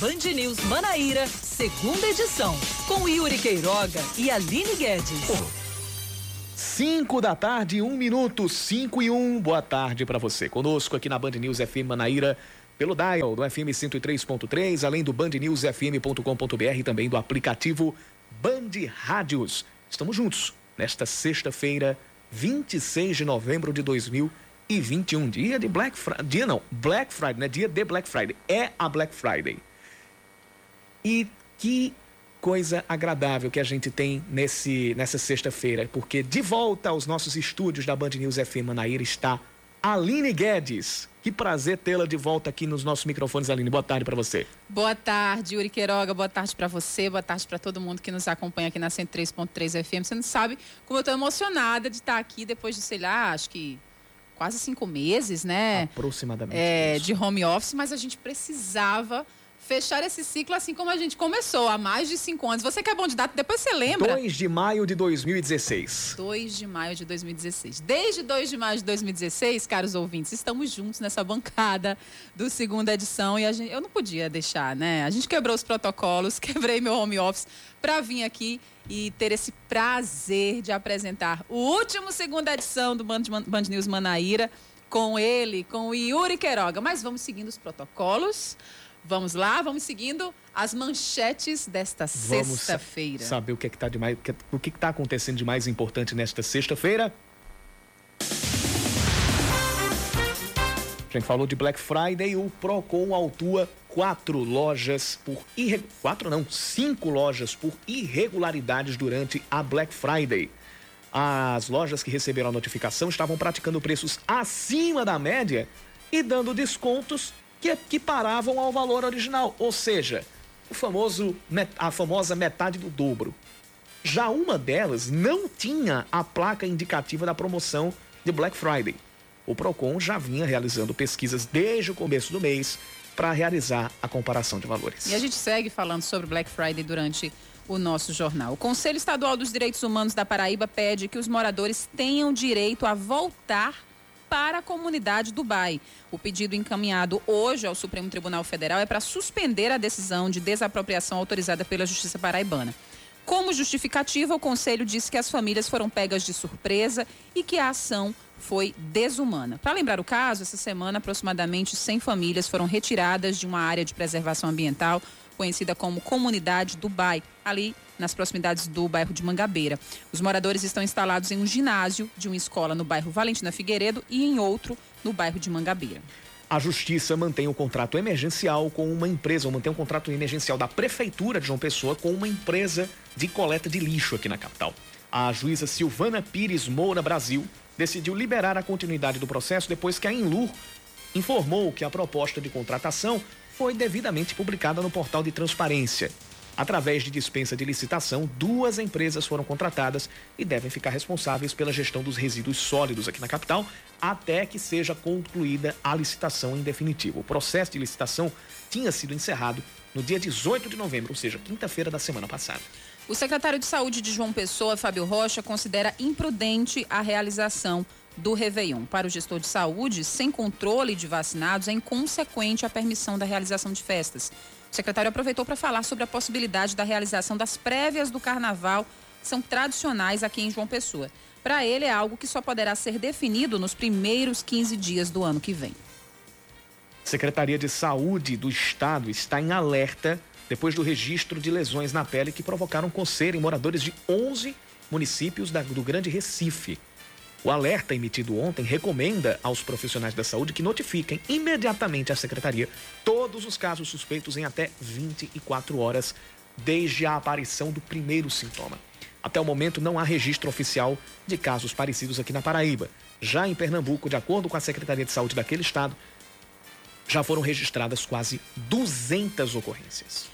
Band News Manaíra, segunda edição, com Yuri Queiroga e Aline Guedes. 5 da tarde, um minuto, 5 e 1. Um. Boa tarde para você. Conosco aqui na Band News FM Manaíra, pelo dial do FM 103.3, além do bandnewsfm.com.br e também do aplicativo Band Rádios. Estamos juntos nesta sexta-feira, 26 de novembro de 2021, dia de Black Friday, dia não, Black Friday, não é dia de Black Friday, é a Black Friday. E que coisa agradável que a gente tem nesse, nessa sexta-feira, porque de volta aos nossos estúdios da Band News FM Manaíra está Aline Guedes. Que prazer tê-la de volta aqui nos nossos microfones, Aline. Boa tarde para você. Boa tarde, Yuri Queiroga. Boa tarde para você. Boa tarde para todo mundo que nos acompanha aqui na 103.3 FM. Você não sabe como eu estou emocionada de estar aqui depois de, sei lá, acho que quase cinco meses, né? Aproximadamente. É, de home office, mas a gente precisava fechar esse ciclo assim como a gente começou, há mais de cinco anos. Você que é bom de data, depois você lembra. 2 de maio de 2016. 2 de maio de 2016. Desde 2 de maio de 2016, caros ouvintes, estamos juntos nessa bancada do segunda edição e gente, eu não podia deixar, né? A gente quebrou os protocolos, quebrei meu home office para vir aqui e ter esse prazer de apresentar o último segunda edição do Band, Band News Manaíra com ele, com o Yuri Queiroga. Mas vamos seguindo os protocolos. Vamos lá, vamos seguindo as manchetes desta sexta-feira. Saber o que é está de mais, o que está acontecendo de mais importante nesta sexta-feira? A gente falou de Black Friday, o Procon autua quatro lojas por irre... quatro não, cinco lojas por irregularidades durante a Black Friday. As lojas que receberam a notificação estavam praticando preços acima da média e dando descontos que equiparavam ao valor original, ou seja, o famoso, a famosa metade do dobro. Já uma delas não tinha a placa indicativa da promoção de Black Friday. O Procon já vinha realizando pesquisas desde o começo do mês para realizar a comparação de valores. E a gente segue falando sobre Black Friday durante o nosso jornal. O Conselho Estadual dos Direitos Humanos da Paraíba pede que os moradores tenham direito a voltar para a comunidade Dubai. O pedido encaminhado hoje ao Supremo Tribunal Federal é para suspender a decisão de desapropriação autorizada pela Justiça Paraibana. Como justificativa, o Conselho disse que as famílias foram pegas de surpresa e que a ação foi desumana. Para lembrar o caso, essa semana aproximadamente 100 famílias foram retiradas de uma área de preservação ambiental conhecida como Comunidade Dubai, ali nas proximidades do bairro de Mangabeira. Os moradores estão instalados em um ginásio de uma escola no bairro Valentina Figueiredo e em outro no bairro de Mangabeira. A Justiça mantém um contrato emergencial com uma empresa, ou mantém um contrato emergencial da Prefeitura de João Pessoa com uma empresa de coleta de lixo aqui na capital. A juíza Silvana Pires Moura Brasil decidiu liberar a continuidade do processo depois que a Inlur informou que a proposta de contratação foi devidamente publicada no portal de transparência. Através de dispensa de licitação, duas empresas foram contratadas e devem ficar responsáveis pela gestão dos resíduos sólidos aqui na capital, até que seja concluída a licitação em definitivo. O processo de licitação tinha sido encerrado no dia 18 de novembro, ou seja, quinta-feira da semana passada. O secretário de Saúde de João Pessoa, Fábio Rocha, considera imprudente a realização do Réveillon. Para o gestor de saúde, sem controle de vacinados, é inconsequente a permissão da realização de festas. O secretário aproveitou para falar sobre a possibilidade da realização das prévias do carnaval, que são tradicionais aqui em João Pessoa. Para ele, é algo que só poderá ser definido nos primeiros 15 dias do ano que vem. Secretaria de Saúde do Estado está em alerta depois do registro de lesões na pele que provocaram coceira em moradores de 11 municípios do Grande Recife. O alerta emitido ontem recomenda aos profissionais da saúde que notifiquem imediatamente à secretaria todos os casos suspeitos em até 24 horas desde a aparição do primeiro sintoma. Até o momento não há registro oficial de casos parecidos aqui na Paraíba. Já em Pernambuco, de acordo com a Secretaria de Saúde daquele estado, já foram registradas quase 200 ocorrências.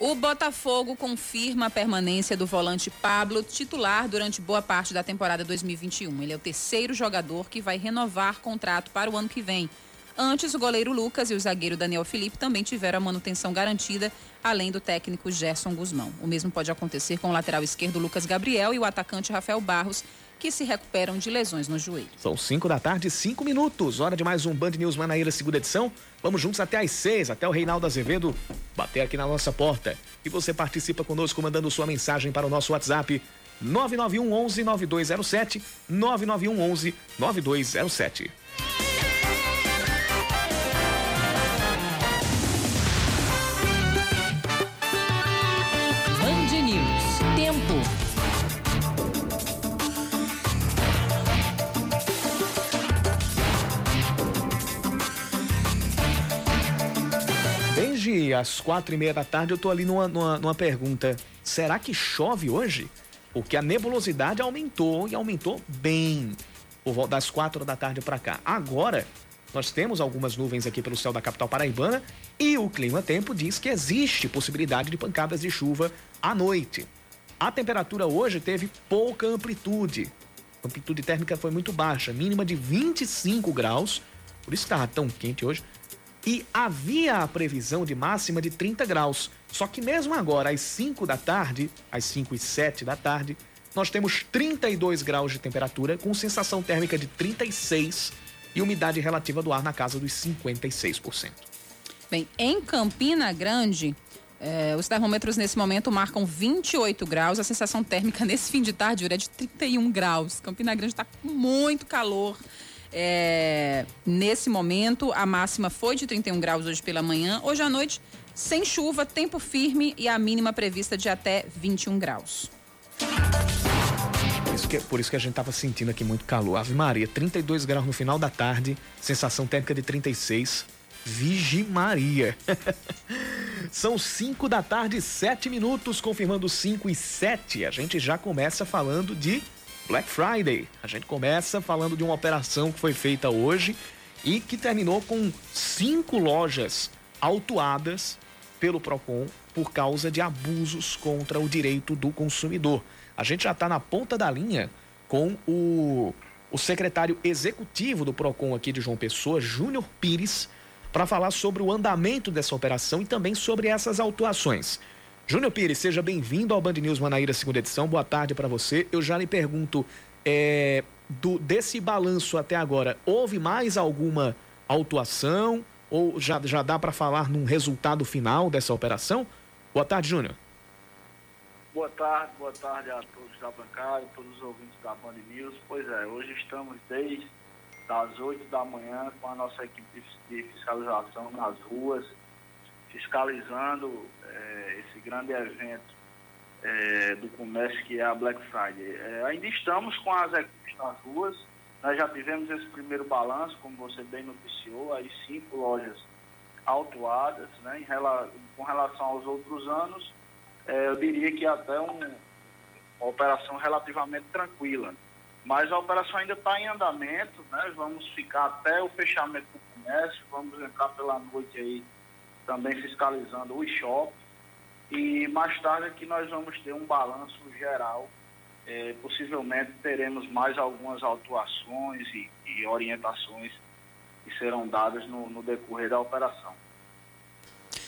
O Botafogo confirma a permanência do volante Pablo, titular durante boa parte da temporada 2021. Ele é o terceiro jogador que vai renovar contrato para o ano que vem. Antes, o goleiro Lucas e o zagueiro Daniel Felipe também tiveram a manutenção garantida, além do técnico Gerson Guzmão. O mesmo pode acontecer com o lateral esquerdo Lucas Gabriel e o atacante Rafael Barros, que se recuperam de lesões no joelho. São 5 da tarde, 5 minutos. Hora de mais um Band News Manaíra, segunda edição. Vamos juntos até às 6, até o Reinaldo Azevedo bater aqui na nossa porta. E você participa conosco mandando sua mensagem para o nosso WhatsApp 991 11 9207 991 11 9207. Desde as quatro e meia da tarde eu tô ali numa, numa, numa pergunta. Será que chove hoje? Porque a nebulosidade aumentou e aumentou bem das quatro da tarde para cá. Agora, nós temos algumas nuvens aqui pelo céu da capital paraibana e o clima tempo diz que existe possibilidade de pancadas de chuva à noite. A temperatura hoje teve pouca amplitude. A amplitude térmica foi muito baixa, mínima de 25 graus. Por isso estava tão quente hoje e havia a previsão de máxima de 30 graus. Só que mesmo agora, às 5 da tarde, às 5 e 7 da tarde, nós temos 32 graus de temperatura, com sensação térmica de 36 e umidade relativa do ar na casa dos 56%. Bem, em Campina Grande, eh, os termômetros nesse momento marcam 28 graus, a sensação térmica nesse fim de tarde é de 31 graus. Campina Grande está com muito calor. É, nesse momento, a máxima foi de 31 graus hoje pela manhã. Hoje à noite, sem chuva, tempo firme e a mínima prevista de até 21 graus. Isso que, por isso que a gente estava sentindo aqui muito calor. Ave Maria, 32 graus no final da tarde, sensação térmica de 36. Vigi Maria. São 5 da tarde, 7 minutos, confirmando 5 e 7. A gente já começa falando de Black Friday. A gente começa falando de uma operação que foi feita hoje e que terminou com cinco lojas autuadas pelo PROCON por causa de abusos contra o direito do consumidor. A gente já está na ponta da linha com o, o secretário executivo do PROCON aqui de João Pessoa, Júnior Pires, para falar sobre o andamento dessa operação e também sobre essas autuações. Júnior Pires, seja bem-vindo ao Band News Manaíra, segunda edição. Boa tarde para você. Eu já lhe pergunto, é, do, desse balanço até agora, houve mais alguma autuação ou já, já dá para falar num resultado final dessa operação? Boa tarde, Júnior. Boa tarde, boa tarde a todos da bancada, todos os ouvintes da Band News. Pois é, hoje estamos desde as 8 da manhã com a nossa equipe de fiscalização nas ruas, fiscalizando é, esse grande evento é, do comércio que é a Black Friday. É, ainda estamos com as equipes nas ruas, nós já tivemos esse primeiro balanço, como você bem noticiou, aí cinco lojas autuadas, né, rela com relação aos outros anos, eu diria que até um, uma operação relativamente tranquila. Mas a operação ainda está em andamento, né? Vamos ficar até o fechamento do comércio, vamos entrar pela noite aí também fiscalizando os shoppings. E mais tarde aqui nós vamos ter um balanço geral. É, possivelmente teremos mais algumas autuações e, e orientações que serão dadas no, no decorrer da operação.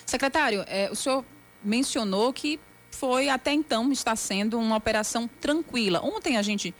Secretário, é, o senhor mencionou que foi até então está sendo uma operação tranquila. Ontem a gente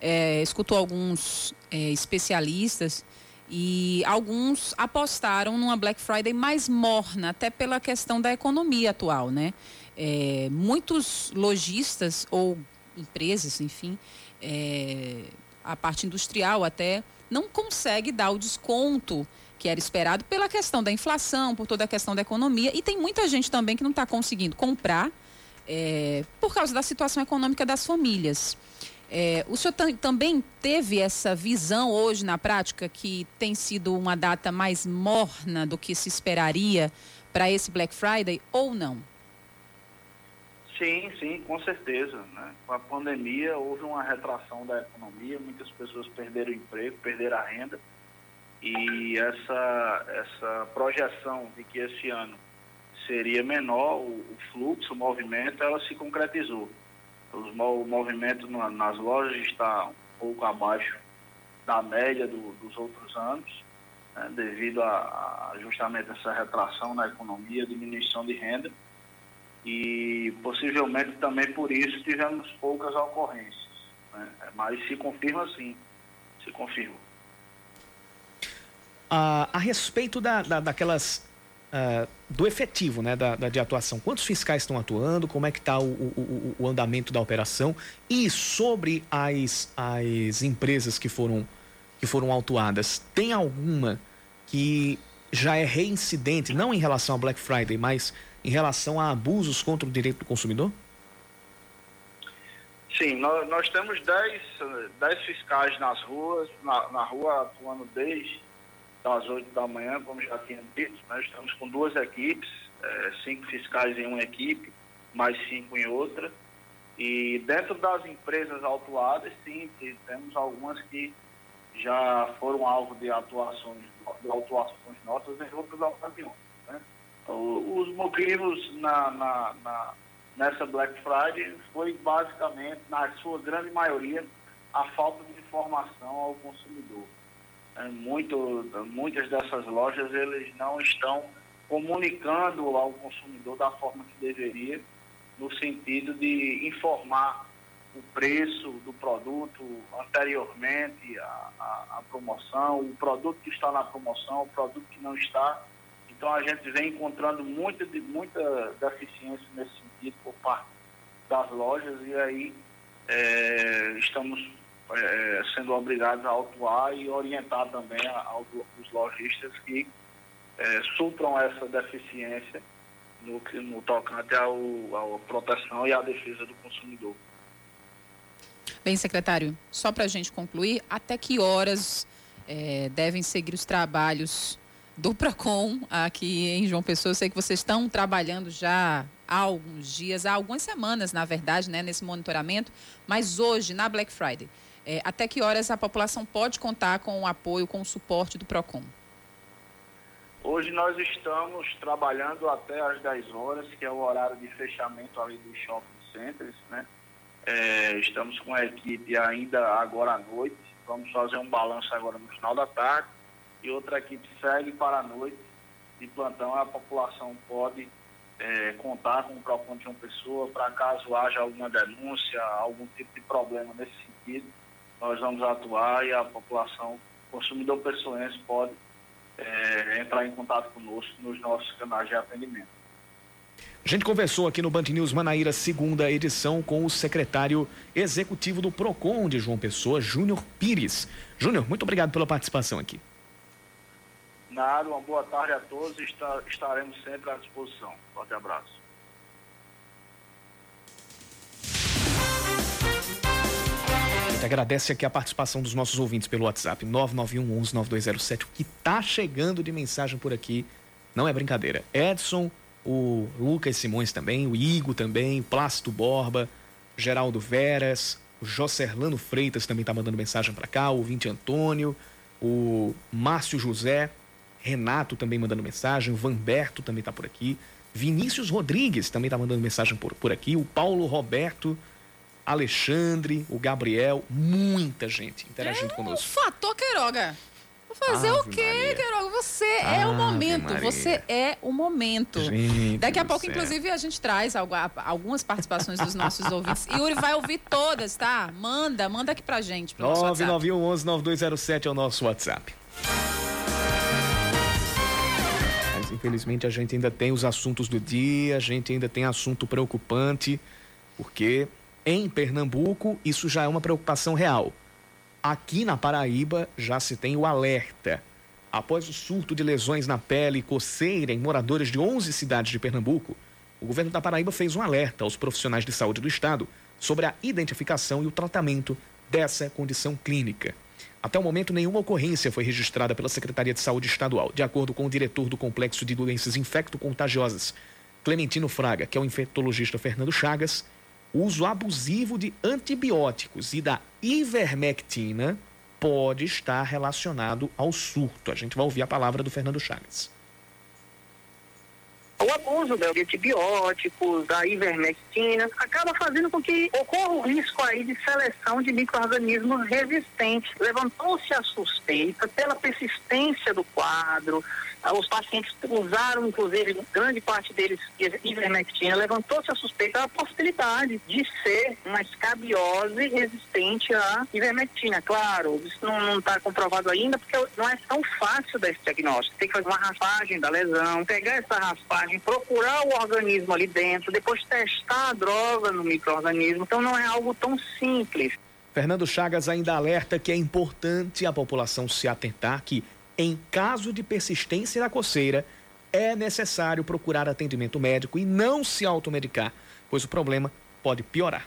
é, escutou alguns é, especialistas e alguns apostaram numa Black Friday mais morna, até pela questão da economia atual, né? É, muitos lojistas ou empresas, enfim, é, a parte industrial até, não consegue dar o desconto que era esperado pela questão da inflação, por toda a questão da economia. E tem muita gente também que não está conseguindo comprar é, por causa da situação econômica das famílias. É, o senhor também teve essa visão hoje na prática que tem sido uma data mais morna do que se esperaria para esse Black Friday ou não? Sim, sim, com certeza. Né? Com a pandemia houve uma retração da economia, muitas pessoas perderam o emprego, perderam a renda e essa, essa projeção de que esse ano seria menor o, o fluxo, o movimento, ela se concretizou o movimento nas lojas está um pouco abaixo da média do, dos outros anos, né, devido a, a, justamente essa retração na economia, diminuição de renda. E possivelmente também por isso tivemos poucas ocorrências. Né? Mas se confirma sim, se confirma. Ah, a respeito da, da daquelas uh, do efetivo né, da, da, de atuação. Quantos fiscais estão atuando? Como é que está o, o, o, andamento da operação? E sobre as, as empresas que foram, que foram autuadas, tem alguma que já é reincidente, não em relação a Black Friday, mas em relação a abusos contra o direito do consumidor? Sim, nós, nós temos 10, 10 fiscais nas ruas, na, na rua atuando desde às 8 da manhã, como já tinha dito. Nós estamos com duas equipes, é, cinco fiscais em uma equipe, mais cinco em outra. E dentro das empresas autuadas, sim, temos algumas que já foram alvo de atuações, de autuações nossas em outras ocasiões. Né? Os motivos na, na, na, nessa Black Friday foi basicamente, na sua grande maioria, a falta de informação ao consumidor. É, muito, muitas dessas lojas eles não estão comunicando ao consumidor da forma que deveria, no sentido de informar o preço do produto anteriormente à, promoção, o produto que está na promoção, o produto que não está. Então a gente vem encontrando muita, muita deficiência nesse sentido por parte das lojas e aí é, estamos é, sendo obrigados a autuar e orientar também aos lojistas que é, supram essa deficiência no, no tocante à proteção e à defesa do consumidor. Bem, secretário, só para a gente concluir, até que horas é, devem seguir os trabalhos do PROCON aqui em João Pessoa? Eu sei que vocês estão trabalhando já há alguns dias, há algumas semanas, na verdade, né, nesse monitoramento, mas hoje, na Black Friday, é, até que horas a população pode contar com o apoio, com o suporte do PROCON? Hoje nós estamos trabalhando até às 10 horas, que é o horário de fechamento ali dos shopping centers, né? É, estamos com a equipe ainda agora à noite, vamos fazer um balanço agora no final da tarde e outra equipe segue para a noite de plantão, a população pode é, contar com o PROCON de uma pessoa para caso haja alguma denúncia, algum tipo de problema nesse sentido, nós vamos atuar e a população, consumidor pessoense, pode é, entrar em contato conosco nos nossos canais de atendimento. A gente conversou aqui no Band News Manaíra, segunda edição, com o secretário executivo do PROCON de João Pessoa, Júnior Pires. Júnior, muito obrigado pela participação aqui. Nada, uma boa tarde a todos e estaremos sempre à disposição. Forte abraço. Gente agradece aqui a participação dos nossos ouvintes pelo WhatsApp 991 11 9207. O que tá chegando de mensagem por aqui não é brincadeira. Edson, o Lucas Simões também, o Igo também, Plácido Borba, Geraldo Veras, o Jocerlano Freitas também tá mandando mensagem para cá, o Vinte Antônio, o Márcio José, Renato também mandando mensagem, o Vanberto também tá por aqui, Vinícius Rodrigues também tá mandando mensagem por, por aqui, o Paulo Roberto, Alexandre, o Gabriel, muita gente interagindo é conosco. Um fator Queiroga. Vou fazer Ave o quê, Maria. Queiroga? Você Ave é o momento. Maria. Você é o momento. Gente Daqui a pouco, céu. inclusive, a gente traz algumas participações dos nossos ouvintes. Yuri vai ouvir todas, tá? Manda, manda aqui pra gente. 991 9207 é o nosso WhatsApp. Mas, infelizmente, a gente ainda tem os assuntos do dia, a gente ainda tem assunto preocupante, porque em Pernambuco, isso já é uma preocupação real. Aqui na Paraíba, já se tem o alerta. Após o surto de lesões na pele e coceira em moradores de 11 cidades de Pernambuco, o governo da Paraíba fez um alerta aos profissionais de saúde do estado sobre a identificação e o tratamento dessa condição clínica. Até o momento, nenhuma ocorrência foi registrada pela Secretaria de Saúde Estadual, de acordo com o diretor do Complexo de Doenças Infecto-Contagiosas, Clementino Fraga, que é o infectologista Fernando Chagas uso abusivo de antibióticos e da ivermectina pode estar relacionado ao surto. A gente vai ouvir a palavra do Fernando Chagas. O abuso né, de antibióticos, da ivermectina, acaba fazendo com que ocorra o risco aí de seleção de micro-organismos resistentes. Levantou-se a suspeita pela persistência do quadro, Os pacientes usaram, inclusive, grande parte deles, ivermectina. Levantou-se a suspeita da possibilidade de ser uma escabiose resistente à ivermectina. Claro, isso não está comprovado ainda, porque não é tão fácil desse diagnóstico. Tem que fazer uma raspagem da lesão, pegar essa raspagem, procurar o organismo ali dentro, depois testar a droga no microorganismo. Então não é algo tão simples. Fernando Chagas ainda alerta que é importante a população se atentar que, em caso de persistência da coceira, é necessário procurar atendimento médico e não se automedicar, pois o problema pode piorar.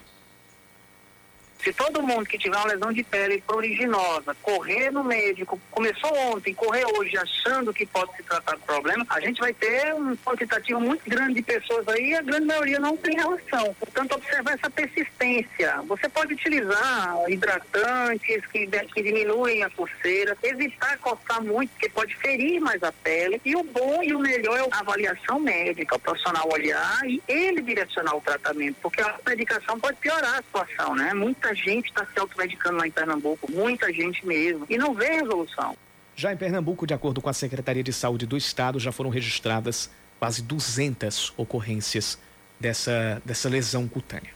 Se todo mundo que tiver uma lesão de pele pruriginosa correr no médico, começou ontem, correr hoje achando que pode se tratar do problema, a gente vai ter um quantitativo muito grande de pessoas aí e a grande maioria não tem relação. Portanto, observar essa persistência. Você pode utilizar hidratantes que, que diminuem a coceira, evitar coçar muito, porque pode ferir mais a pele. E o bom e o melhor é a avaliação médica, o profissional olhar e ele direcionar o tratamento, porque a medicação pode piorar a situação, né? Muita gente está se automedicando lá em Pernambuco, muita gente mesmo, e não vê resolução. Já em Pernambuco, de acordo com a Secretaria de Saúde do Estado, já foram registradas quase 200 ocorrências dessa, dessa lesão cutânea.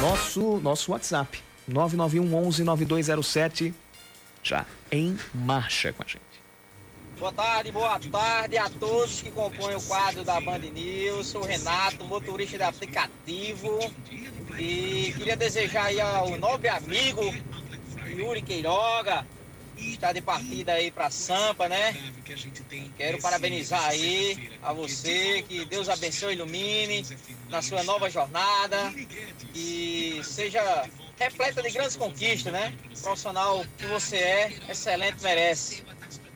Nosso, nosso WhatsApp, 991 11 9207, já em marcha com a gente. Boa tarde, boa tarde a todos que compõem o quadro da Band News. Sou o Renato, motorista de aplicativo. E queria desejar aí ao nobre amigo Yuri Queiroga, que está de partida aí para Sampa, né? Quero parabenizar aí a você, que Deus abençoe e ilumine na sua nova jornada, que seja repleta de grandes conquistas, né? Profissional que você é, excelente, merece.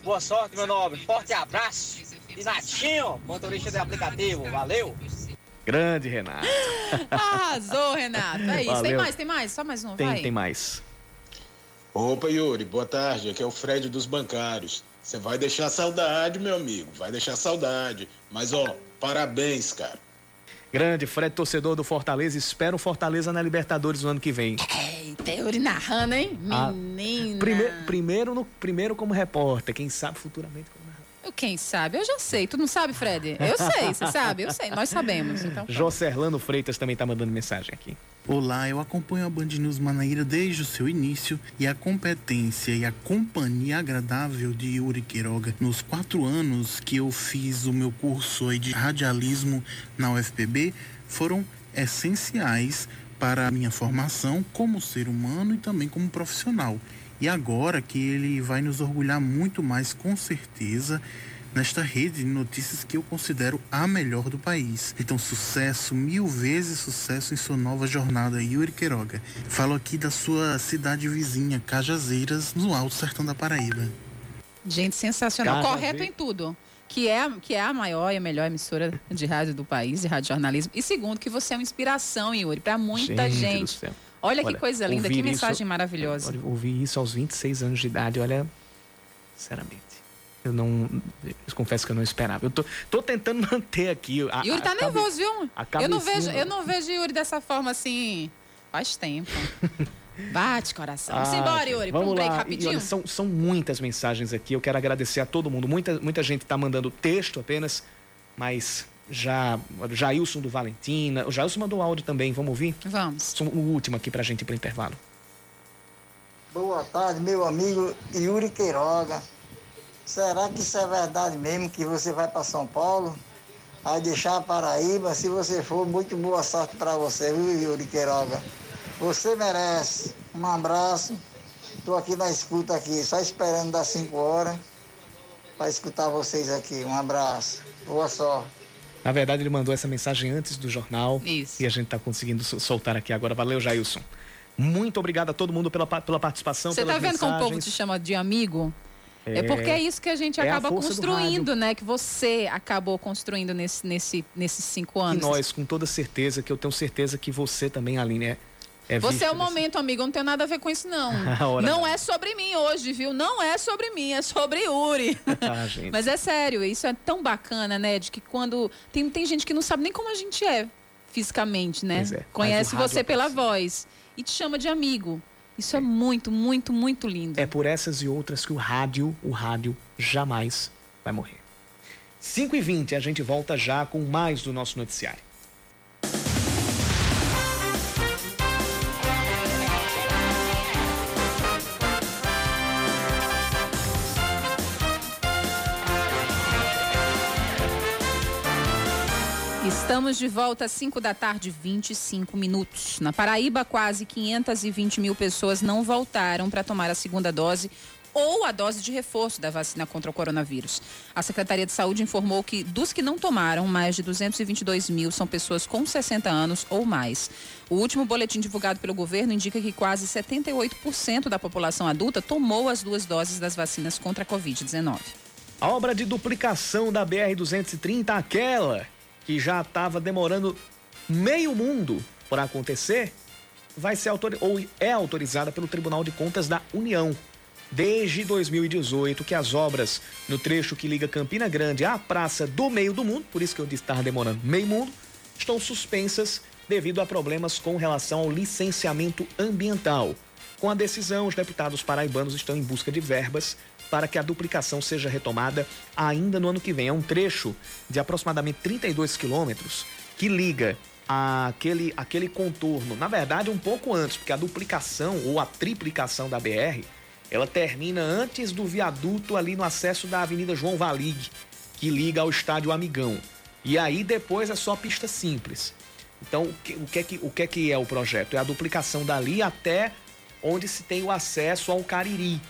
Boa sorte, meu nobre. Forte abraço. E Natinho, motorista de aplicativo. Valeu. Grande Renato. Arrasou, Renato. É isso. Tem Valeu. mais, tem mais? Só mais um, Tem, vai. tem mais. Opa, Yuri, boa tarde. Aqui é o Fred dos Bancários. Você vai deixar saudade, meu amigo. Vai deixar saudade. Mas, ó, parabéns, cara. Grande Fred, torcedor do Fortaleza. Espera o Fortaleza na Libertadores no ano que vem. Eita, Yuri narrando, hein? Ah, Menina. Primeiro, primeiro, no, primeiro como repórter, quem sabe futuramente como. Quem sabe? Eu já sei. Tu não sabe, Fred? Eu sei, você sabe? Eu sei. Nós sabemos. Então, pronto. Joserlano Freitas também tá mandando mensagem aqui. Olá, eu acompanho a Band News Manaíra desde o seu início e a competência e a companhia agradável de Yuri Queiroga nos quatro anos que eu fiz o meu curso de radialismo na UFPB foram essenciais para a minha formação como ser humano e também como profissional. E agora que ele vai nos orgulhar muito mais, com certeza, nesta rede de notícias que eu considero a melhor do país. Então, sucesso, mil vezes sucesso em sua nova jornada, Yuri Queiroga. Falo aqui da sua cidade vizinha, Cajazeiras, no Alto Sertão da Paraíba. Gente, sensacional. Correto em tudo. Que é, que é a maior e a melhor emissora de rádio do país, de rádio jornalismo. E segundo, que você é uma inspiração, Yuri, para muita do gente. Olha, Olha, que coisa linda, que mensagem isso- maravilhosa. Ouvir isso aos 26 anos de idade, olha, sinceramente. Eu não. Eu confesso que eu não esperava. Eu tô, tô tentando manter aqui. A, Yuri tá a nervoso, viu? Eu não, vejo, eu não vejo Yuri dessa forma assim. Faz tempo. Bate, coração. Vamos Ah, embora, gente, Yuri, pra Vamos um break lá. Rapidinho. olha, são, são muitas mensagens aqui. Eu quero agradecer a todo mundo. Muita, muita gente está mandando texto apenas, mas já. O Jailson do Valentina. O Jailson mandou áudio também. Vamos ouvir? Vamos. O último aqui pra gente ir pro intervalo. Boa tarde, meu amigo Yuri Queiroga. Será que isso é verdade mesmo que você vai para São Paulo? Vai deixar a Paraíba? Se você for, muito boa sorte para você, viu, Yuri Queiroga? Você merece. Um abraço. Estou aqui na escuta aqui, só esperando das 5 horas para escutar vocês aqui. Um abraço. Boa sorte. Na verdade, ele mandou essa mensagem antes do jornal. Isso. E a gente está conseguindo sol- soltar aqui agora. Valeu, Jailson. Muito obrigado a todo mundo pela, pela participação. Você tá pelas vendo como o povo te mensagens. chama de amigo? É, porque é isso que a gente é a acaba do construindo, né? Que você acabou construindo nesse, nesse, nesses cinco E anos. nós, com toda certeza, que eu tenho certeza que você também, Aline, é, é Você é o momento, amigo, não tem nada a ver com isso, não. Não é sobre mim hoje, viu? Não é sobre mim, é sobre Yuri. Ah. Mas é sério, isso é tão bacana, né? De que quando. Tem, tem gente que não sabe nem como a gente é fisicamente, né? É, Conhece você pela aproxima. voz e te chama de amigo. Isso é muito, muito, muito lindo. É por essas e outras que o rádio, o rádio jamais vai morrer. 5 e 20 a gente volta já com mais do nosso noticiário. Estamos de volta às 5 da tarde, 25 minutos. Na Paraíba, quase 520 mil pessoas não voltaram para tomar a segunda dose ou a dose de reforço da vacina contra o coronavírus. A Secretaria de Saúde informou que dos que não tomaram, mais de 222 mil são pessoas com 60 anos ou mais. O último boletim divulgado pelo governo indica que quase 78% da população adulta tomou as duas doses das vacinas contra a Covid-19. A obra de duplicação da BR-230, aquela que já estava demorando meio mundo para acontecer, vai ser autor... ou é autorizada pelo Tribunal de Contas da União. Desde 2018, que as obras no trecho que liga Campina Grande à Praça do Meio do Mundo, por isso que eu disse estava demorando meio mundo, estão suspensas devido a problemas com relação ao licenciamento ambiental. Com a decisão, os deputados paraibanos estão em busca de verbas para que a duplicação seja retomada ainda no ano que vem. É um trecho de aproximadamente 32 quilômetros que liga aquele, aquele contorno, na verdade, um pouco antes, porque a duplicação ou a triplicação da BR ela termina antes do viaduto ali no acesso da Avenida João Valig, que liga ao Estádio Amigão. E aí depois é só pista simples. Então, o que, o que, é, que, o que é que é o projeto? É a duplicação dali até onde se tem o acesso ao Cariri,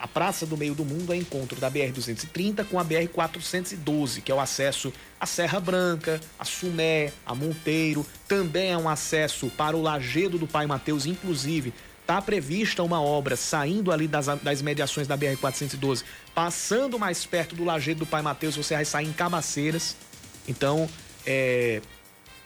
a Praça do Meio do Mundo é encontro da BR-230 com a BR-412, que é o acesso à Serra Branca, a Sumé, a Monteiro. Também é um acesso para o Lagedo do Pai Mateus, inclusive. Está prevista uma obra saindo ali das, das mediações da BR-412, passando mais perto do Lagedo do Pai Mateus, você vai sair em Cabaceiras. Então, é...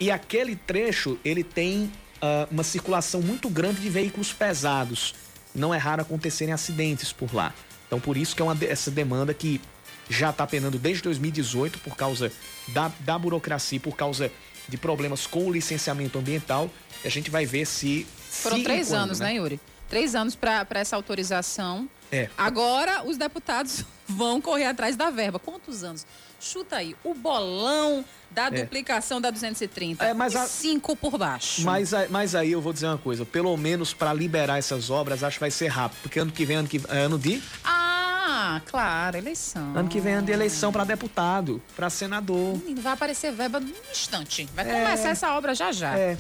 e aquele trecho, ele tem uh, uma circulação muito grande de veículos pesados não é raro acontecerem acidentes por lá. Então, por isso que é uma, essa demanda que já está penando desde 2018 por causa da, da burocracia, por causa de problemas com o licenciamento ambiental. E a gente vai ver se. Foram se três quando, anos, né, Yuri? Três anos para essa autorização. É. Agora os deputados vão correr atrás da verba. Quantos anos? Chuta aí, o bolão da é. duplicação da 230. É, mas a... cinco por baixo. Mas, mas aí eu vou dizer uma coisa, pelo menos para liberar essas obras, acho que vai ser rápido, porque ano que vem ano que é ano de Ah, claro, eleição. Ano que vem é ano de eleição para deputado, para senador. Vai aparecer verba num instante. Vai é. começar essa obra já já. É.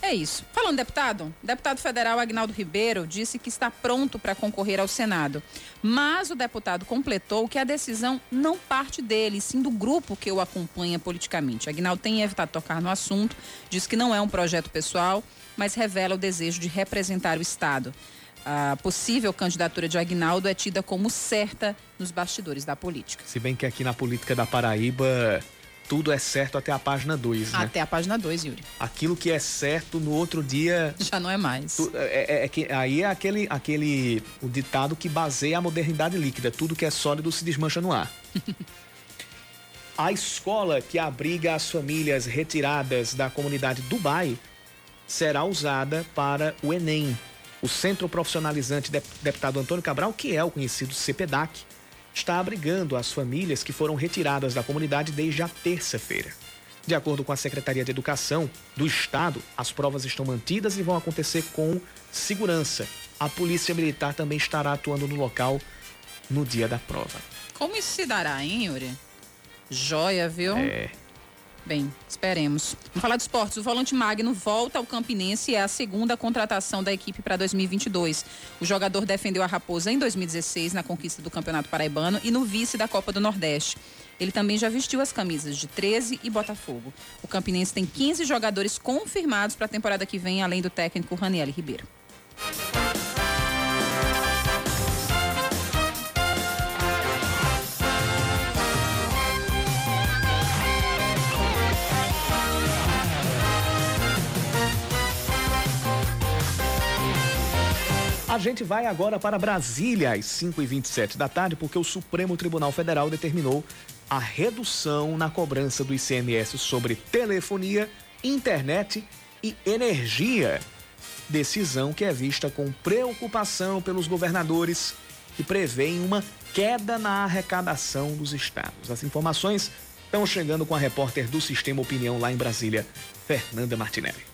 É isso. Falando deputado, deputado federal Agnaldo Ribeiro disse que está pronto para concorrer ao Senado. Mas o deputado completou que a decisão não parte dele, sim do grupo que o acompanha politicamente. Agnaldo tem evitado tocar no assunto, diz que não é um projeto pessoal, mas revela o desejo de representar o Estado. A possível candidatura de Agnaldo é tida como certa nos bastidores da política. Se bem que aqui na política da Paraíba tudo é certo até a página 2, né? Até a página 2, Yuri. Aquilo que é certo no outro dia. Já não é mais. Tu, é, é, é, que, aí é aquele, aquele o ditado que baseia a modernidade líquida. Tudo que é sólido se desmancha no ar. a escola que abriga as famílias retiradas da comunidade Dubai será usada para o Enem. O Centro Profissionalizante Deputado Antônio Cabral, que é o conhecido CPDAC, está abrigando as famílias que foram retiradas da comunidade desde a terça-feira. De acordo com a Secretaria de Educação do Estado, as provas estão mantidas e vão acontecer com segurança. A Polícia Militar também estará atuando no local no dia da prova. Como isso se dará, hein, Yuri? Joia, viu? É. Bem, esperemos. Vamos falar de esportes. O volante Magno volta ao Campinense e é a segunda contratação da equipe para 2022. O jogador defendeu a Raposa em 2016 na conquista do Campeonato Paraibano e no vice da Copa do Nordeste. Ele também já vestiu as camisas de 13 e Botafogo. O Campinense tem 15 jogadores confirmados para a temporada que vem, além do técnico Raniel Ribeiro. A gente vai agora para Brasília às 5h27 da tarde, porque o Supremo Tribunal Federal determinou a redução na cobrança do ICMS sobre telefonia, internet e energia. decisão que é vista com preocupação pelos governadores que prevêem uma queda na arrecadação dos estados. As informações estão chegando com a repórter do Sistema Opinião lá em Brasília, Fernanda Martinelli.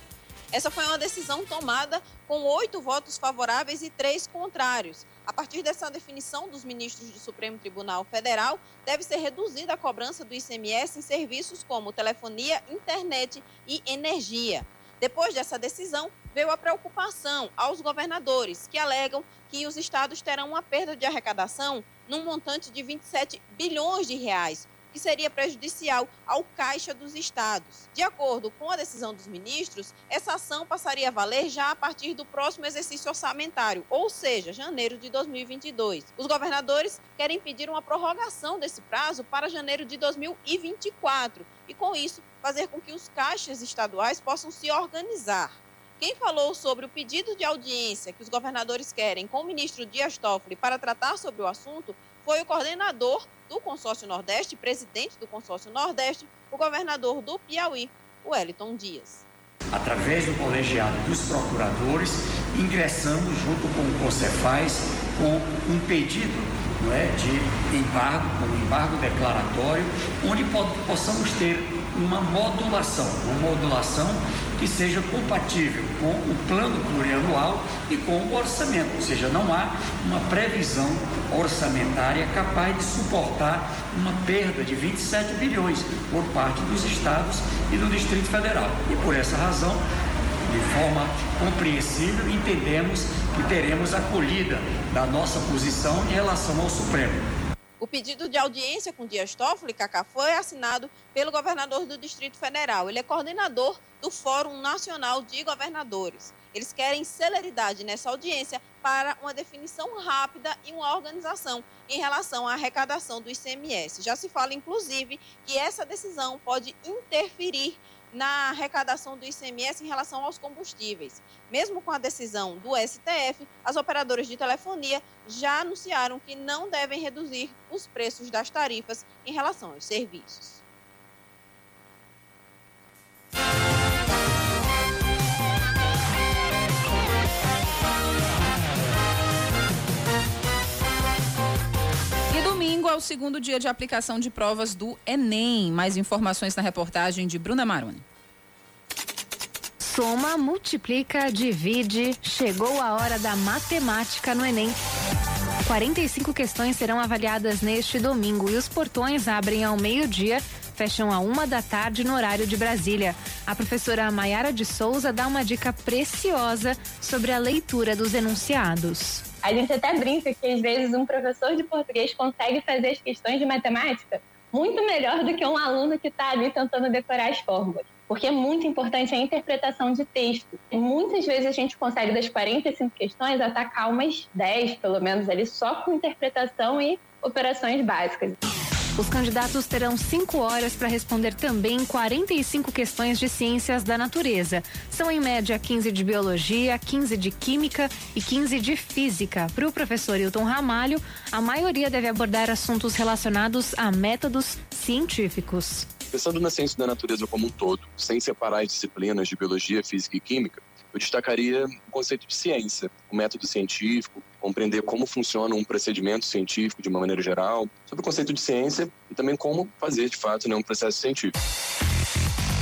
Essa foi uma decisão tomada com oito votos favoráveis e três contrários. A partir dessa definição dos ministros do Supremo Tribunal Federal, deve ser reduzida a cobrança do ICMS em serviços como telefonia, internet e energia. Depois dessa decisão, veio a preocupação aos governadores, que alegam que os estados terão uma perda de arrecadação num montante de 27 bilhões de reais, que seria prejudicial ao caixa dos estados. De acordo com a decisão dos ministros, essa ação passaria a valer já a partir do próximo exercício orçamentário, ou seja, janeiro de 2022. Os governadores querem pedir uma prorrogação desse prazo para janeiro de 2024 e, com isso, fazer com que os caixas estaduais possam se organizar. Quem falou sobre o pedido de audiência que os governadores querem com o ministro Dias Toffoli para tratar sobre o assunto foi o coordenador do Consórcio Nordeste, presidente do Consórcio Nordeste, o governador do Piauí, Wellington Dias. Através do colegiado dos procuradores, ingressamos junto com o Concefaz com um pedido não é, de embargo, com um embargo declaratório, onde possamos ter uma modulação, uma modulação que seja compatível com o plano plurianual e com o orçamento, ou seja, não há uma previsão orçamentária capaz de suportar uma perda de 27 bilhões por parte dos estados e do Distrito Federal. E por essa razão, de forma compreensível, entendemos que teremos acolhida da nossa posição em relação ao Supremo. O pedido de audiência com Dias Toffoli, Cacá, foi assinado pelo governador do Distrito Federal. Ele é coordenador do Fórum Nacional de Governadores. Eles querem celeridade nessa audiência para uma definição rápida e uma organização em relação à arrecadação do ICMS. Já se fala, inclusive, que essa decisão pode interferir na arrecadação do ICMS em relação aos combustíveis. Mesmo com a decisão do STF, as operadoras de telefonia já anunciaram que não devem reduzir os preços das tarifas em relação aos serviços. Domingo é o segundo dia de aplicação de provas do Enem. Mais informações na reportagem de Bruna Maroni. Soma, multiplica, divide. Chegou a hora da matemática no Enem. 45 questões serão avaliadas neste domingo e os portões abrem ao meio-dia, fecham a uma da tarde no horário de Brasília. A professora Maiara de Souza dá uma dica preciosa sobre a leitura dos enunciados. A gente até brinca que às vezes um professor de português consegue fazer as questões de matemática muito melhor do que um aluno que está ali tentando decorar as fórmulas. Porque é muito importante a interpretação de texto. Muitas vezes a gente consegue, das 45 questões, atacar umas 10, pelo menos, ali, só com interpretação e operações básicas. Os candidatos terão cinco horas para responder também 45 questões de ciências da natureza. São, em média, 15 de biologia, 15 de química e 15 de física. Para o professor Hilton Ramalho, a maioria deve abordar assuntos relacionados a métodos científicos. Pensando na ciência da natureza como um todo, sem separar as disciplinas de biologia, física e química, eu destacaria o conceito de ciência, o método científico, compreender como funciona um procedimento científico de uma maneira geral, sobre o conceito de ciência e também como fazer de fato né, um processo científico.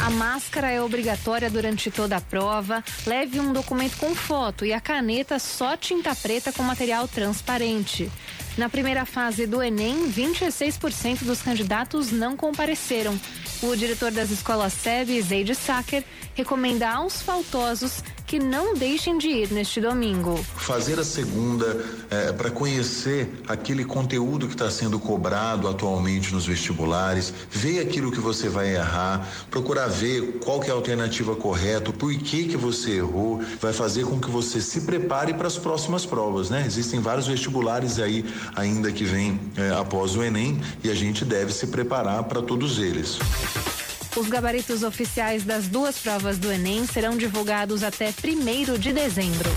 A máscara é obrigatória durante toda a prova. Leve um documento com foto e a caneta só tinta preta com material transparente. Na primeira fase do Enem, 26% dos candidatos não compareceram. O diretor das escolas SEB, Zeide Sacker, recomenda aos faltosos que não deixem de ir neste domingo. Fazer a segunda é, para conhecer aquele conteúdo que está sendo cobrado atualmente nos vestibulares, ver aquilo que você vai errar, procurar ver qual que é a alternativa correta, por que que você errou, vai fazer com que você se prepare para as próximas provas, né? Existem vários vestibulares aí ainda que vêm é, após o Enem e a gente deve se preparar para todos eles. Os gabaritos oficiais das duas provas do Enem serão divulgados até 1 de dezembro.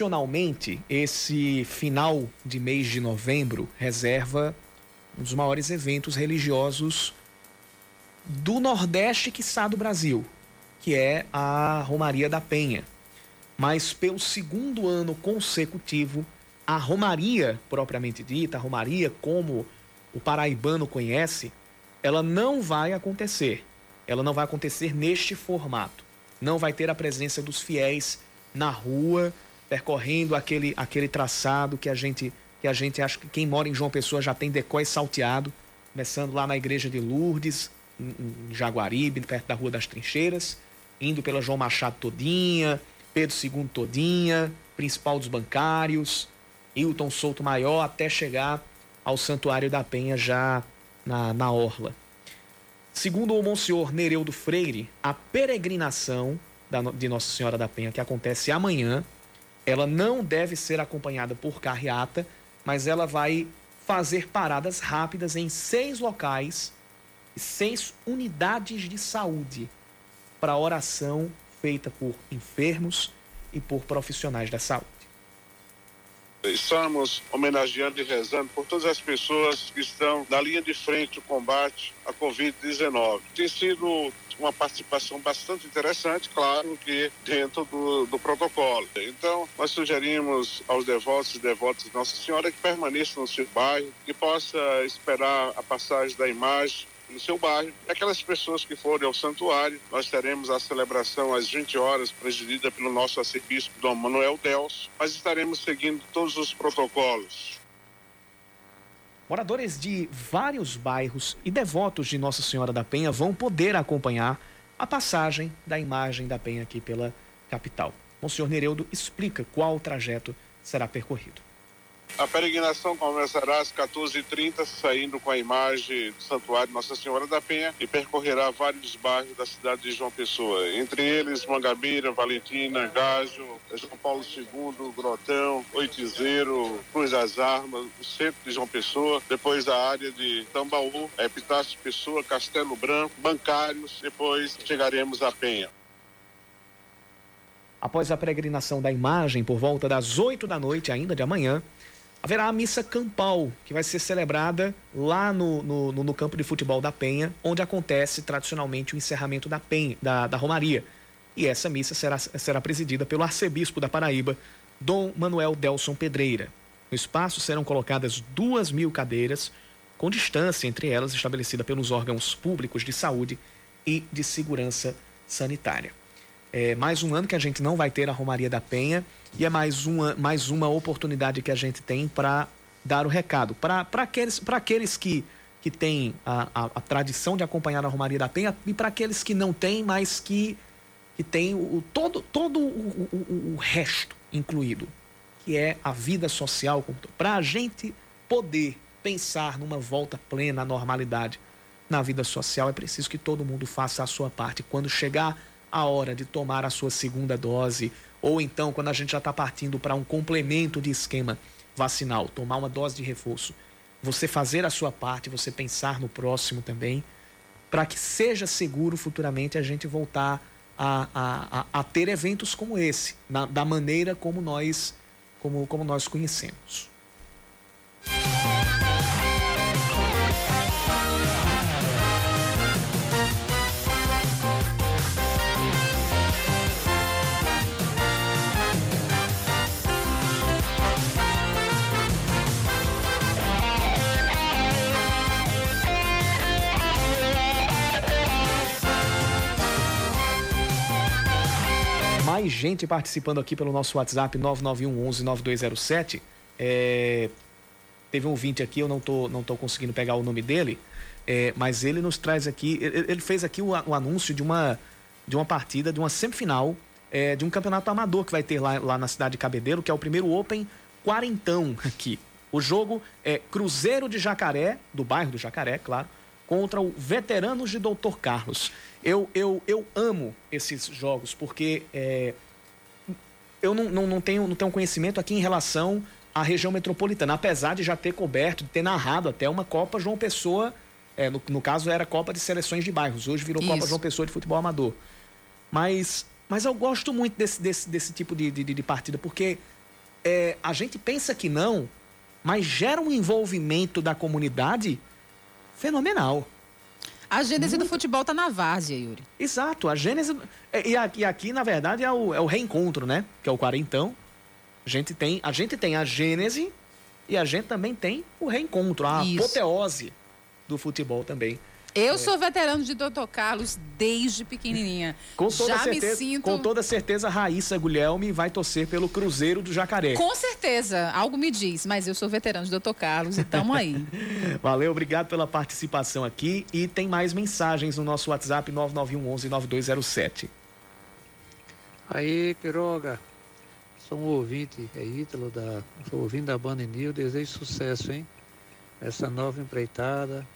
Tradicionalmente, esse final de mês de novembro reserva um dos maiores eventos religiosos do Nordeste, quiçá do Brasil, que é a Romaria da Penha. Mas pelo segundo ano consecutivo, a Romaria, propriamente dita, a Romaria como o paraibano conhece, ela não vai acontecer. Ela não vai acontecer neste formato. Não vai ter a presença dos fiéis na rua, percorrendo aquele, aquele traçado que a gente que a gente acha que quem mora em João Pessoa já tem decói salteado, começando lá na igreja de Lourdes, em, em Jaguaribe, perto da Rua das Trincheiras, indo pela João Machado todinha, Pedro II todinha, principal dos bancários, Hilton Souto Maior, até chegar ao Santuário da Penha já na, na Orla. Segundo o Monsenhor Nereudo Freire, a peregrinação da, de Nossa Senhora da Penha, que acontece amanhã, ela não deve ser acompanhada por carreata, mas ela vai fazer paradas rápidas em seis locais e seis unidades de saúde para oração feita por enfermos e por profissionais da saúde. Estamos homenageando e rezando por todas as pessoas que estão na linha de frente do combate à Covid-19. Tem sido uma participação bastante interessante, claro que dentro do, do, protocolo. Então, nós sugerimos aos devotos e devotas de Nossa Senhora que permaneçam no seu bairro, que possa esperar a passagem da imagem no seu bairro. Aquelas pessoas que forem ao santuário, nós teremos a celebração às 20 horas, presidida pelo nosso arcebispo Dom Manuel Delso, mas estaremos seguindo todos os protocolos. Moradores de vários bairros e devotos de Nossa Senhora da Penha vão poder acompanhar a passagem da imagem da Penha aqui pela capital. Monsenhor Nereudo explica qual o trajeto será percorrido. A peregrinação começará às 14h30, saindo com a imagem do Santuário Nossa Senhora da Penha e percorrerá vários bairros da cidade de João Pessoa, entre eles Mangabeira, Valentina, Gágio, João Paulo II, Grotão, Oitizeiro, Cruz das Armas, o centro de João Pessoa, depois a área de Tambaú, Epitácio Pessoa, Castelo Branco, Bancários, depois chegaremos à Penha. Após a peregrinação da imagem, por volta das 8 da noite, ainda de amanhã, haverá a missa campal, que vai ser celebrada lá no, no, no, campo de futebol da Penha, onde acontece tradicionalmente o encerramento da, Penha, da, da Romaria. E essa missa será, será presidida pelo arcebispo da Paraíba, Dom Manuel Delson Pedreira. No espaço serão colocadas duas mil cadeiras, com distância entre elas estabelecida pelos órgãos públicos de saúde e de segurança sanitária. É mais um ano que a gente não vai ter a Romaria da Penha e é mais uma, mais uma oportunidade que a gente tem para dar o recado. Para aqueles, aqueles que, que têm a, a, a, tradição de acompanhar a Romaria da Penha e para aqueles que não têm, mas que, que têm o, todo, todo o, o, o resto incluído, que é a vida social. Para a gente poder pensar numa volta plena à normalidade na vida social, é preciso que todo mundo faça a sua parte. Quando chegar a hora de tomar a sua segunda dose, ou então quando a gente já está partindo para um complemento de esquema vacinal, tomar uma dose de reforço, você fazer a sua parte, você pensar no próximo também, para que seja seguro futuramente a gente voltar a, a, a, a ter eventos como esse, na, da maneira como nós, como, como nós conhecemos. Mais gente participando aqui pelo nosso WhatsApp 9991 11 9207. É, teve um ouvinte aqui, eu não tô, não tô conseguindo pegar o nome dele, é, mas ele nos traz aqui, ele, ele fez aqui o, o, anúncio de uma, de uma partida, de uma semifinal é, de um campeonato amador que vai ter lá, lá na cidade de Cabedeiro, que é o primeiro Open Quarentão aqui. O jogo é Cruzeiro de Jacaré, do bairro do Jacaré, claro, contra o Veteranos de Doutor Carlos. Eu, eu, eu amo esses jogos porque é, eu não, não, não, tenho, não tenho conhecimento aqui em relação à região metropolitana, apesar de já ter coberto, de ter narrado até uma Copa João Pessoa, é, no, no caso era Copa de Seleções de Bairros, hoje virou Isso. Copa João Pessoa de Futebol Amador. Mas Mas eu gosto muito desse, desse, desse tipo de, de, de partida, porque é, a gente pensa que não, mas gera um envolvimento da comunidade fenomenal. A gênese do futebol tá na várzea, Yuri. Exato, a gênese. é, E aqui, aqui, na verdade, é o, é o reencontro, né? Que é o quarentão. A gente tem a, gente tem a gênese e a gente também tem o reencontro, a Isso. apoteose do futebol também. Eu É. sou veterano de Dr. Carlos desde pequenininha. Com toda, Já certeza, me sinto... com toda certeza, Raíssa Guilherme vai torcer pelo Cruzeiro do Jacaré. Com certeza, algo me diz, mas eu sou veterano de Dr. Carlos e tamo aí. Valeu, obrigado pela participação aqui. E tem mais mensagens no nosso WhatsApp 9911 9207. Aí, Quiroga, sou um ouvinte, é Ítalo, da, sou ouvinte da Band News, desejo sucesso, hein? Essa nova empreitada,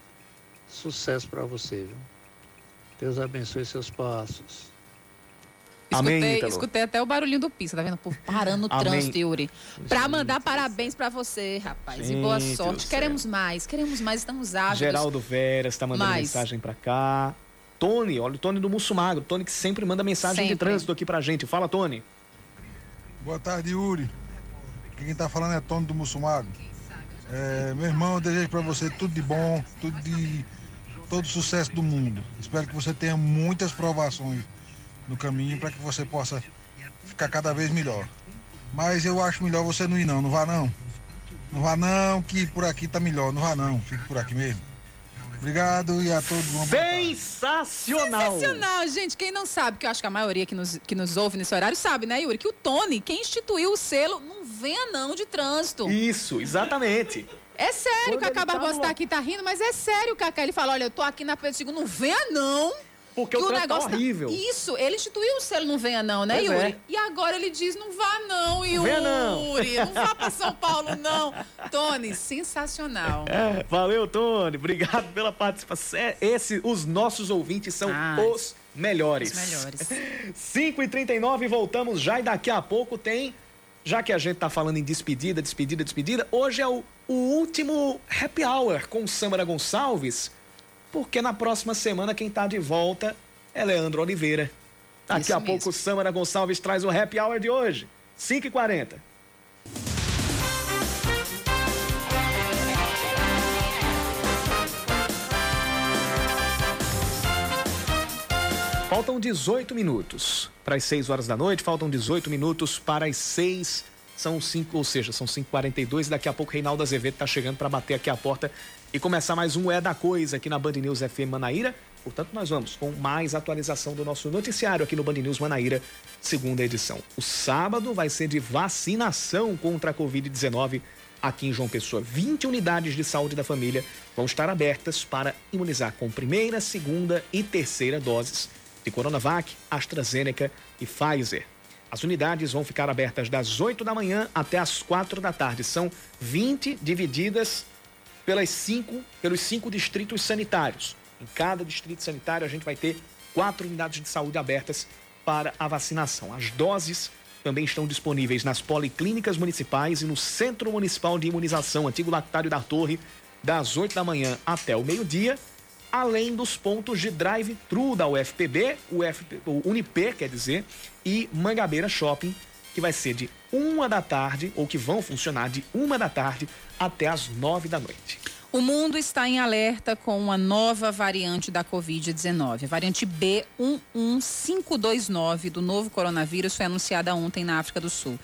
sucesso para você, viu? Deus abençoe seus passos. Amém, Escutei, até o barulhinho do piso, tá vendo? Por parando Amém. trânsito, Yuri. Pra mandar parabéns pra você, rapaz. e boa Gente sorte. Queremos mais, queremos mais, estamos ávidos. Geraldo Veras está mandando Mais. mensagem para cá. Tony, olha o Tony do Mussumagro. Tony que sempre manda mensagem de Sempre. trânsito aqui pra gente. Fala, Tony. Boa tarde, Yuri. Quem tá falando é Tony do Mussumago. É, meu irmão, eu desejo para você tudo de bom, tudo de todo sucesso do mundo. Espero que você tenha muitas provações no caminho para que você possa ficar cada vez melhor. Mas eu acho melhor você não ir não, não vá não. Não vá não, que por aqui tá melhor, não vá não, fique por aqui mesmo. Obrigado e a todos uma boa tarde. Sensacional! Sensacional, gente. Quem não sabe, que eu acho que a maioria que nos, que nos ouve nesse horário sabe, né, Yuri? Que o Tony, quem instituiu o selo, não venha não de trânsito. Isso, exatamente. É sério Quando Cacá tá Barbosa no- tá aqui, tá rindo, mas é sério, Cacá. Ele fala, olha, eu tô aqui na Pedro II, não venha não. Porque o trânsito tá horrível. Isso, ele instituiu o selo não venha não, né, Pois Yuri? é. E agora ele diz, não vá não, Yuri. venha não. Não vá pra São Paulo, não. Tony, sensacional. É, valeu, Tony. Obrigado pela participação. É, Esse, os nossos ouvintes são os melhores. Os melhores. 5 e 39 voltamos já e daqui a pouco tem. Já que a gente tá falando em despedida, despedida, despedida, hoje é o, o último happy hour com Samara Gonçalves, porque na próxima semana quem tá de volta é Leandro Oliveira. Daqui Isso a mesmo. pouco Samara Gonçalves traz o happy hour de hoje. 5 e 40 Faltam 18 minutos para as 6 horas da noite, faltam 18 minutos para as 6, são 5, ou seja, são 5h42 e daqui a pouco Reinaldo Azevedo está chegando para bater aqui a porta e começar mais um É da Coisa aqui na Band News FM Manaíra. Portanto, nós vamos com mais atualização do nosso noticiário aqui no Band News Manaíra, segunda edição. O sábado vai ser de vacinação contra a Covid-19 aqui em João Pessoa. 20 unidades de saúde da família vão estar abertas para imunizar com primeira, segunda e terceira doses de Coronavac, AstraZeneca e Pfizer. As unidades vão ficar abertas das 8 da manhã até as 4 da tarde. São 20 divididas pelas cinco, pelos cinco distritos sanitários. Em cada distrito sanitário, a gente vai ter quatro unidades de saúde abertas para a vacinação. As doses também estão disponíveis nas policlínicas municipais e no Centro Municipal de Imunização, antigo lactário da Torre, das 8 da manhã até o meio-dia, além dos pontos de drive-thru da UFPB, UFP, Unip, quer dizer, e Mangabeira Shopping, que vai ser de uma da tarde, ou que vão funcionar de uma da tarde até as nove da noite. O mundo está em alerta com uma nova variante da Covid-19. A variante B11529 do novo coronavírus foi anunciada ontem na África do Sul.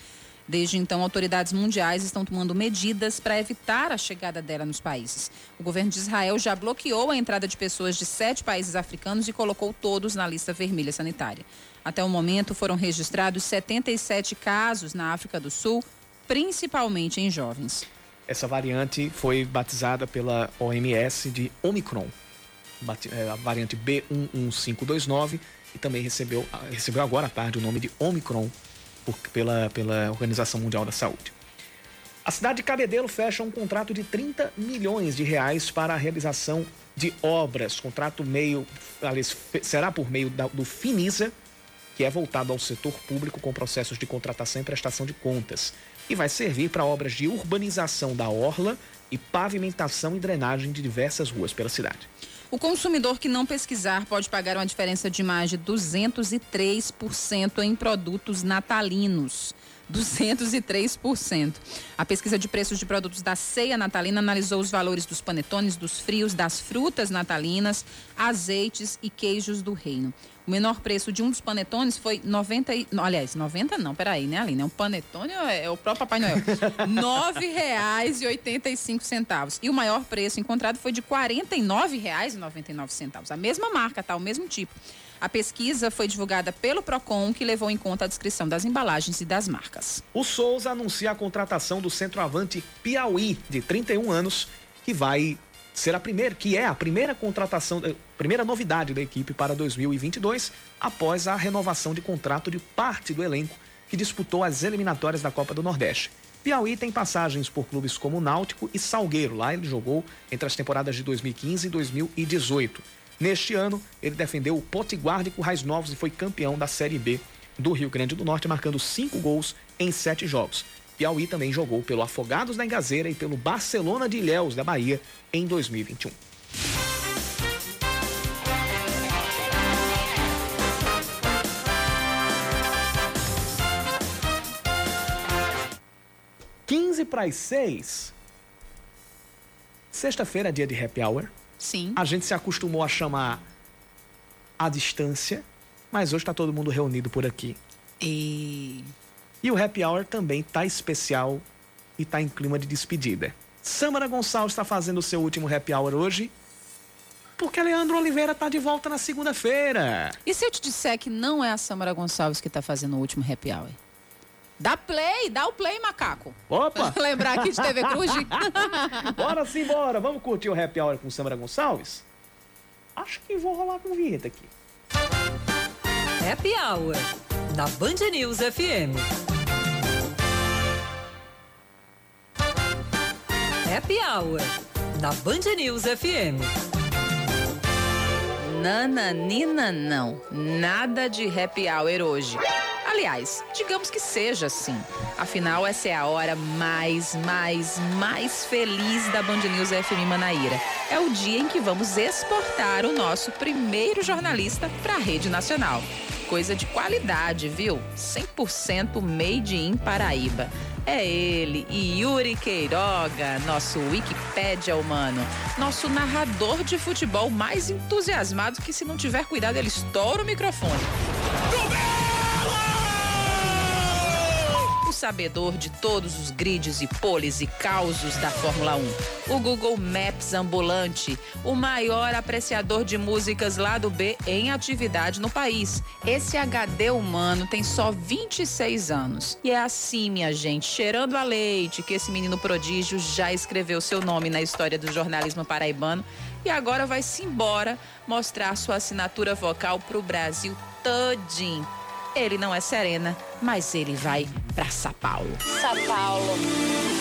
Desde então, autoridades mundiais estão tomando medidas para evitar a chegada dela nos países. O governo de Israel já bloqueou a entrada de pessoas de sete países africanos e colocou todos na lista vermelha sanitária. Até o momento, foram registrados 77 casos na África do Sul, principalmente em jovens. Essa variante foi batizada pela OMS de Omicron, é, a variante B11529, e também recebeu, ah, recebeu agora à tarde o nome de Omicron por- pela, pela Organização Mundial da Saúde. A cidade de Cabedelo fecha um contrato de 30 milhões de reais para a realização de obras. Contrato meio, aliás, será por meio da- do Finisa, que é voltado ao setor público com processos de contratação e prestação de contas. E vai servir para obras de urbanização da orla e pavimentação e drenagem de diversas ruas pela cidade. O consumidor que não pesquisar pode pagar uma diferença de mais de 203% em produtos natalinos. 203%. A pesquisa de preços de produtos da ceia natalina analisou os valores dos panetones, dos frios, das frutas natalinas, azeites e queijos do reino. O menor preço de um dos panetones foi 90 e, não, aliás, 90 não, peraí, né, Aline? É um panetone é, é o próprio Papai Noel? R$ reais e 85 centavos. E o maior preço encontrado foi de R$ 49,99. A mesma marca, tá? O mesmo tipo. A pesquisa foi divulgada pelo Procon, que levou em conta a descrição das embalagens e das marcas. O Souza anuncia a contratação do centroavante Piauí, de 31 anos, que vai ser a primeira, que é a primeira contratação, eh, primeira novidade da equipe para 2022, após a renovação de contrato de parte do elenco que disputou as eliminatórias da Copa do Nordeste. Piauí tem passagens por clubes como Náutico e Salgueiro. Lá ele jogou entre as temporadas de 2015 e 2018. Neste ano, ele defendeu o Potiguar de Currais Novos e foi campeão da Série B do Rio Grande do Norte, marcando cinco gols em sete jogos. Piauí também jogou pelo Afogados da Engazeira e pelo Barcelona de Ilhéus da Bahia em 2021. Quinze para as seis. Sexta-feira é dia de happy hour. Sim. A gente se acostumou a chamar à distância, mas hoje está todo mundo reunido por aqui. E. E o happy hour também tá especial e tá em clima de despedida. Samara Gonçalves está fazendo o seu último happy hour hoje. Porque Leandro Oliveira tá de volta na segunda-feira. E se eu te disser que não é a Samara Gonçalves que tá fazendo o último happy hour? Dá play, dá o play, macaco. Opa! Lembrar aqui de TV Cruz? bora sim, bora. Vamos curtir o happy hour com Samara Gonçalves? Acho que vou rolar com vinheta aqui. Happy Hour, na Band News FM. Happy Hour, na Band News FM. Nananina não, nada de happy hour hoje. Aliás, digamos que seja assim. Afinal, essa é a hora mais, mais, mais feliz da Band News FM Manaíra. É o dia em que vamos exportar o nosso primeiro jornalista para a rede nacional. Coisa de qualidade, viu? 100% made in Paraíba. É ele, Yuri Queiroga, nosso Wikipédia humano, nosso narrador de futebol mais entusiasmado que se não tiver cuidado ele estoura o microfone. Sabedor de todos os grids e poles e causos da Fórmula 1. O Google Maps ambulante, o maior apreciador de músicas lá do B em atividade no país. Esse HD humano tem só 26 anos. E é assim, minha gente, cheirando a leite, que esse menino prodígio já escreveu seu nome na história do jornalismo paraibano e agora vai-se embora mostrar sua assinatura vocal pro Brasil todinho. Ele não é Serena, mas ele vai para São Paulo. São Paulo.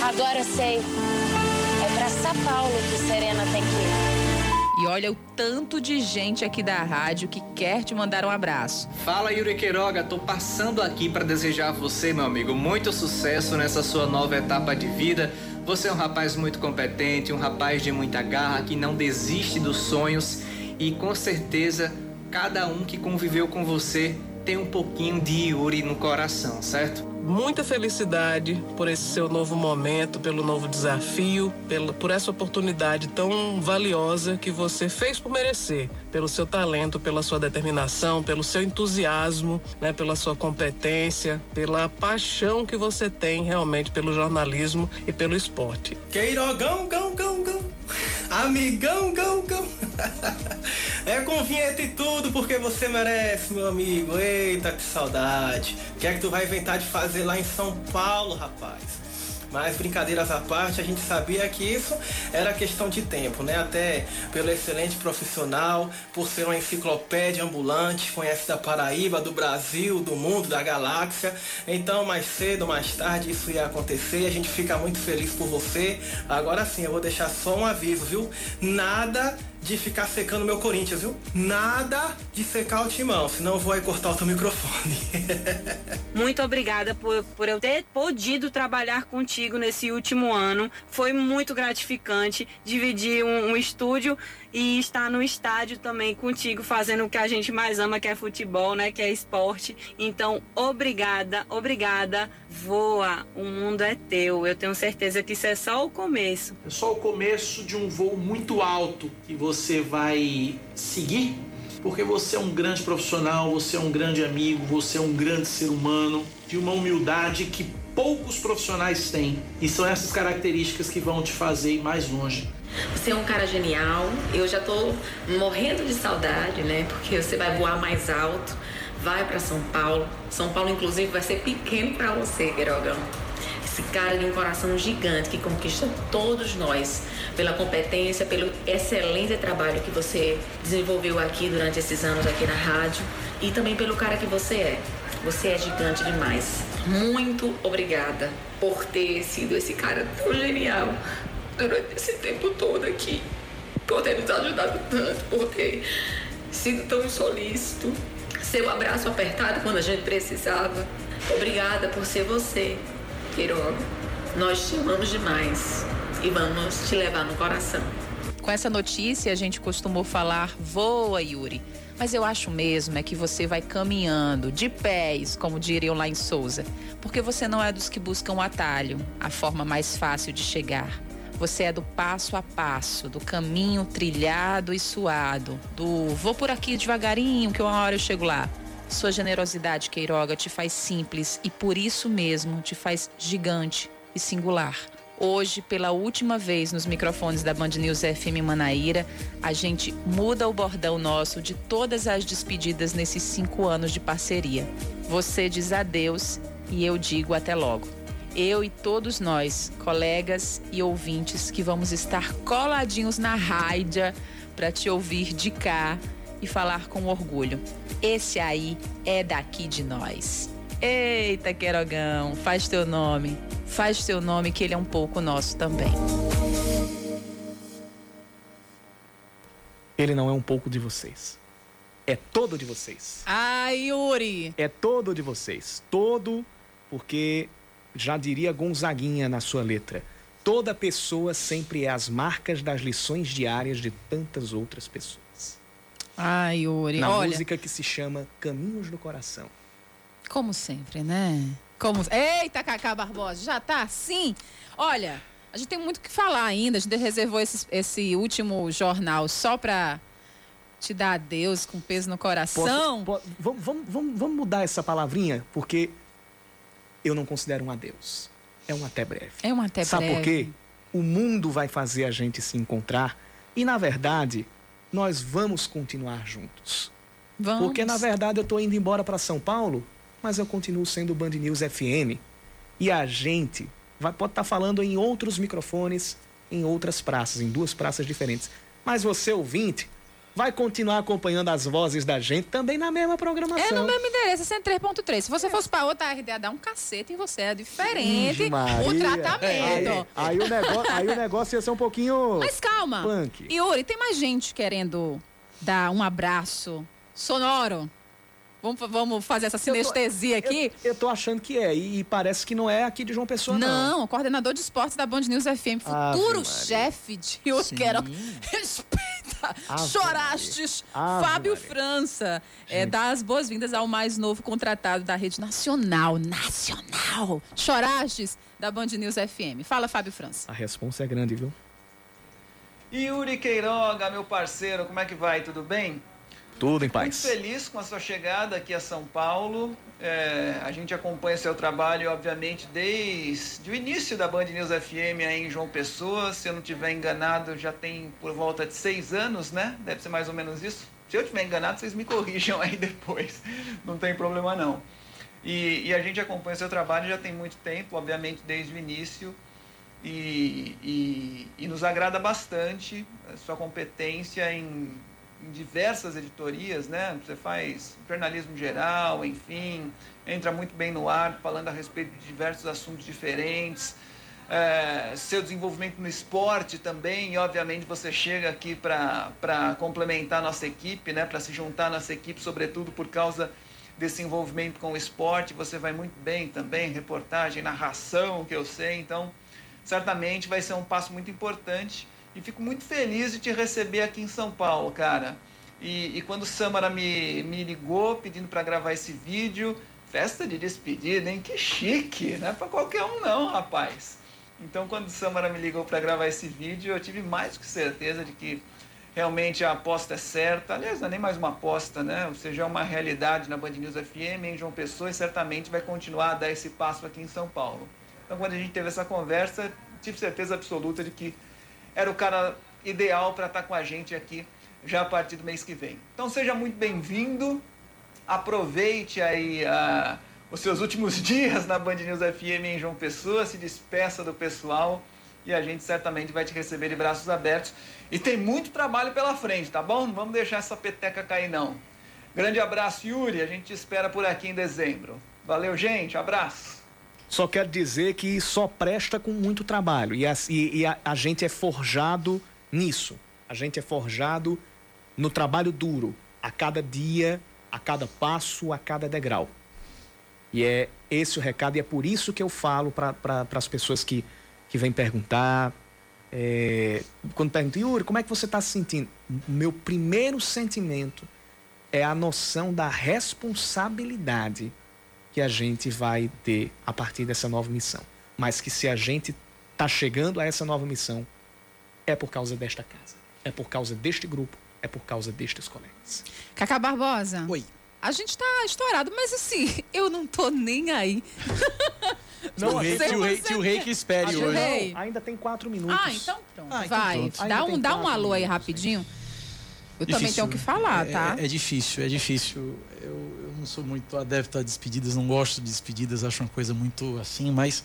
Agora sei. É pra São Paulo que Serena tem que ir. E olha o tanto de gente aqui da rádio que quer te mandar um abraço. Fala Yuri Queiroga, tô passando aqui para desejar a você, meu amigo, muito sucesso nessa sua nova etapa de vida. Você é um rapaz muito competente, um rapaz de muita garra, que não desiste dos sonhos e com certeza cada um que conviveu com você tem um pouquinho de Yuri no coração, certo? Muita felicidade por esse seu novo momento, pelo novo desafio, pela, por essa oportunidade tão valiosa que você fez por merecer, pelo seu talento, pela sua determinação, pelo seu entusiasmo, né, pela sua competência, pela paixão que você tem realmente pelo jornalismo e pelo esporte. Queirogão, gão, gão, gão. Amigão, gão, gão. É com vinheta e tudo, porque você merece, meu amigo. Eita, que saudade. O que é que tu vai inventar de fazer lá em São Paulo, rapaz? Mas brincadeiras à parte, a gente sabia que isso era questão de tempo, né? Até pelo excelente profissional, por ser uma enciclopédia ambulante, conhece da Paraíba, do Brasil, do mundo, da galáxia. Então, mais cedo, mais tarde, isso ia acontecer. A gente fica muito feliz por você. Agora sim, eu vou deixar só um aviso, viu? Nada de ficar secando meu Corinthians, viu? Nada de secar o timão, senão eu vou aí cortar o teu microfone. Muito obrigada por, por eu ter podido trabalhar contigo nesse último ano. Foi muito gratificante dividir um, um estúdio e estar no estádio também contigo, fazendo o que a gente mais ama, que é futebol, né? Que é esporte. Então, obrigada, obrigada. Voa, o mundo é teu. Eu tenho certeza que isso é só o começo. É só o começo de um voo muito alto que você vai seguir, porque você é um grande profissional, você é um grande amigo, você é um grande ser humano, de uma humildade que poucos profissionais têm. E são essas características que vão te fazer ir mais longe. Você é um cara genial. Eu já tô morrendo de saudade, né? Porque você vai voar mais alto, vai para São Paulo. São Paulo, inclusive, vai ser pequeno para você, Queirogão. Esse cara de um coração gigante que conquista todos nós pela competência, pelo excelente trabalho que você desenvolveu aqui durante esses anos aqui na rádio e também pelo cara que você é. Você é gigante demais. Muito obrigada por ter sido esse cara tão genial durante esse tempo todo aqui. Por ter nos ajudado tanto, por ter sido tão solícito. Seu abraço apertado quando a gente precisava. Obrigada por ser você, Queiroga. Nós te amamos demais e vamos te levar no coração. Com essa notícia, a gente costumou falar: voa, Yuri. Mas eu acho mesmo é que você vai caminhando de pés, como diriam lá em Souza, porque você não é dos que buscam o atalho, a forma mais fácil de chegar. Você é do passo a passo, do caminho trilhado e suado, do vou por aqui devagarinho que uma hora eu chego lá. Sua generosidade, Queiroga, te faz simples e por isso mesmo te faz gigante e singular. Hoje, pela última vez nos microfones da Band News FM Manaíra, a gente muda o bordão nosso de todas as despedidas nesses cinco anos de parceria. Você diz adeus e eu digo até logo. Eu e todos nós, colegas e ouvintes, que vamos estar coladinhos na rádio para te ouvir de cá e falar com orgulho. Esse aí é daqui de nós. Eita, Querogão, faz teu nome. Faz teu nome que ele é um pouco nosso também. Ele não é um pouco de vocês. É todo de vocês. Ai, Yuri. É todo de vocês. Todo, porque já diria Gonzaguinha na sua letra. Toda pessoa sempre é as marcas das lições diárias de tantas outras pessoas. Ai, Yuri. Na Olha, música que se chama Caminhos do Coração. como sempre, né? Como... Eita, Cacá Barbosa, já tá assim? Olha, a gente tem muito o que falar ainda. A gente reservou esse, esse último jornal só pra te dar adeus com peso no coração. Posso- po- vamos, vamos, vamos mudar essa palavrinha, porque eu não considero um adeus. É um até breve. É um até Sabe breve. por quê? O mundo vai fazer a gente se encontrar e, na verdade, nós vamos continuar juntos. Vamos. Porque, na verdade, eu estou indo embora para São Paulo, mas eu continuo sendo Band News FM. E a gente vai, pode estar falando em outros microfones, em outras praças, em duas praças diferentes. Mas você, ouvinte, vai continuar acompanhando as vozes da gente também na mesma programação. É no mesmo endereço, 103.3. Se você fosse pra outra, RDA dá um cacete em você. É diferente o tratamento. Aí, aí o negócio, aí o negócio ia ser um pouquinho. Mas calma. Punk. Yuri, tem mais gente querendo dar um abraço sonoro. Vamos, vamos fazer essa sinestesia aqui? Eu, eu tô achando que é, e, e parece que não é aqui de João Pessoa, não. Não, coordenador de esportes da Band News FM, futuro chefe de Yuri Queiroga. Respeita! Ave Chorastes! Ave Fábio Maria. França. É, dá as boas-vindas ao mais novo contratado da Rede Nacional. Nacional! Chorastes da Band News FM. Fala, Fábio França. A responsa é grande, viu? Yuri Queiroga, meu parceiro, como é que vai? Tudo bem? Tudo em Muito paz. feliz com a sua chegada aqui a São Paulo. É, a gente acompanha seu trabalho, obviamente, desde o início da Band News FM aí em João Pessoa. Se eu não estiver enganado, já tem por volta de seis anos, né? Deve ser mais ou menos isso. Se eu estiver enganado, vocês me corrijam aí depois. Não tem problema não. E, e a gente acompanha seu trabalho já tem muito tempo, obviamente, desde o início. E, e, e nos agrada bastante a sua competência em, em diversas editorias, né? Você faz jornalismo geral, enfim, entra muito bem no ar, falando a respeito de diversos assuntos diferentes. É, seu desenvolvimento no esporte também, e obviamente você chega aqui para complementar a nossa equipe, né? Para se juntar à nossa equipe, sobretudo por causa desse envolvimento com o esporte. Você vai muito bem também, reportagem, narração, que eu sei, então certamente vai ser um passo muito importante E fico muito feliz de te receber aqui em São Paulo, cara. E, e quando o Samara me, me ligou pedindo para gravar esse vídeo, festa de despedida, hein? Que chique, não é para qualquer um não, rapaz. Então, quando o Samara me ligou para gravar esse vídeo, eu tive mais que certeza de que realmente a aposta é certa. Aliás, não é nem mais uma aposta, né? Ou seja, é uma realidade na Band News FM em João Pessoa e certamente vai continuar a dar esse passo aqui em São Paulo. Então, quando a gente teve essa conversa, tive certeza absoluta de que era o cara ideal para estar tá com a gente aqui já a partir do mês que vem. Então, seja muito bem-vindo. Aproveite aí uh, os seus últimos dias na Band News FM em João Pessoa, se despeça do pessoal e a gente certamente vai te receber de braços abertos. E tem muito trabalho pela frente, tá bom? Não vamos deixar essa peteca cair, não. Grande abraço, Yuri. A gente te espera por aqui em dezembro. Valeu, gente. Abraço. Só quero dizer que só presta com muito trabalho. E a, e, e a, a gente é forjado nisso. A gente é forjado no trabalho duro, a cada dia, a cada passo, a cada degrau. E é esse o recado, e é por isso que eu falo para pra, as pessoas que, que vêm perguntar. É, quando perguntam, Yuri, como é que você está se sentindo? Meu primeiro sentimento é a noção da responsabilidade que a gente vai ter a partir dessa nova missão. Mas que se a gente está chegando a essa nova missão, é por causa desta casa, é por causa deste grupo, é por causa destes colegas. Cacá Barbosa. Oi. A gente tá estourado, mas assim, eu não tô nem aí. Não, o rei, tio, rei, tio rei que espere hoje. Rei. Ainda tem quatro minutos. Ah, então pronto. Ah, então vai. Pronto. Dá um, dá um alô aí rapidinho. Eu difícil. também tenho que falar, tá? É, é difícil, é difícil. Eu, eu, não sou muito adepto a despedidas, não gosto de despedidas, acho uma coisa muito assim, mas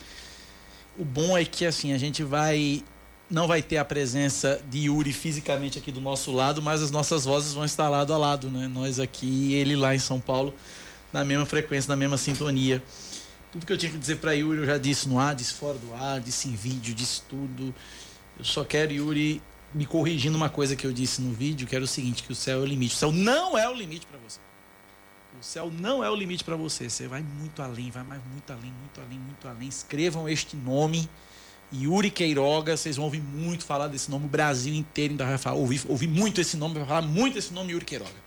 o bom é que assim, a gente vai não vai ter a presença de Yuri fisicamente aqui do nosso lado, mas as nossas vozes vão estar lado a lado, né? Nós aqui e ele lá em São Paulo, na mesma frequência, na mesma sintonia. Tudo que eu tinha que dizer para Yuri eu já disse no ar, disse fora do ar, disse em vídeo, disse tudo. Eu só quero Yuri me corrigindo uma coisa que eu disse no vídeo, que era o seguinte, que o céu é o limite. O céu não é o limite para você. O céu não é o limite para você. Você vai muito além, vai mais muito além, muito além, muito além. Escrevam este nome Yuri Queiroga, vocês vão ouvir muito falar desse nome, o Brasil inteiro ainda vai falar, ouvir, ouvir muito esse nome, vai falar muito esse nome Yuri Queiroga.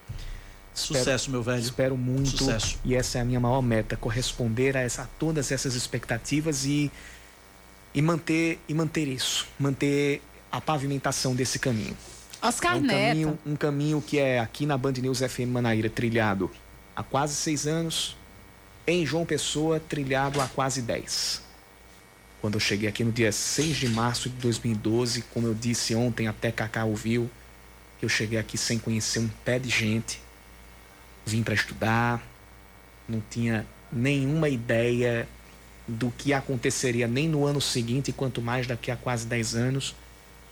Espero, Sucesso, meu velho. Espero muito. Sucesso. E essa é a minha maior meta, corresponder a, essa, a todas essas expectativas e, e, manter, e manter isso, manter a pavimentação desse caminho. Oscar é um Neto. Caminho, um caminho que é aqui na Band News FM Manaíra, trilhado há quase seis anos, em João Pessoa, trilhado há quase dez. Quando eu cheguei aqui no dia 6 de março de 2012, como eu disse ontem, até Cacá ouviu, eu cheguei aqui sem conhecer um pé de gente. Vim para estudar, não tinha nenhuma ideia do que aconteceria nem no ano seguinte, quanto mais daqui a quase 10 anos.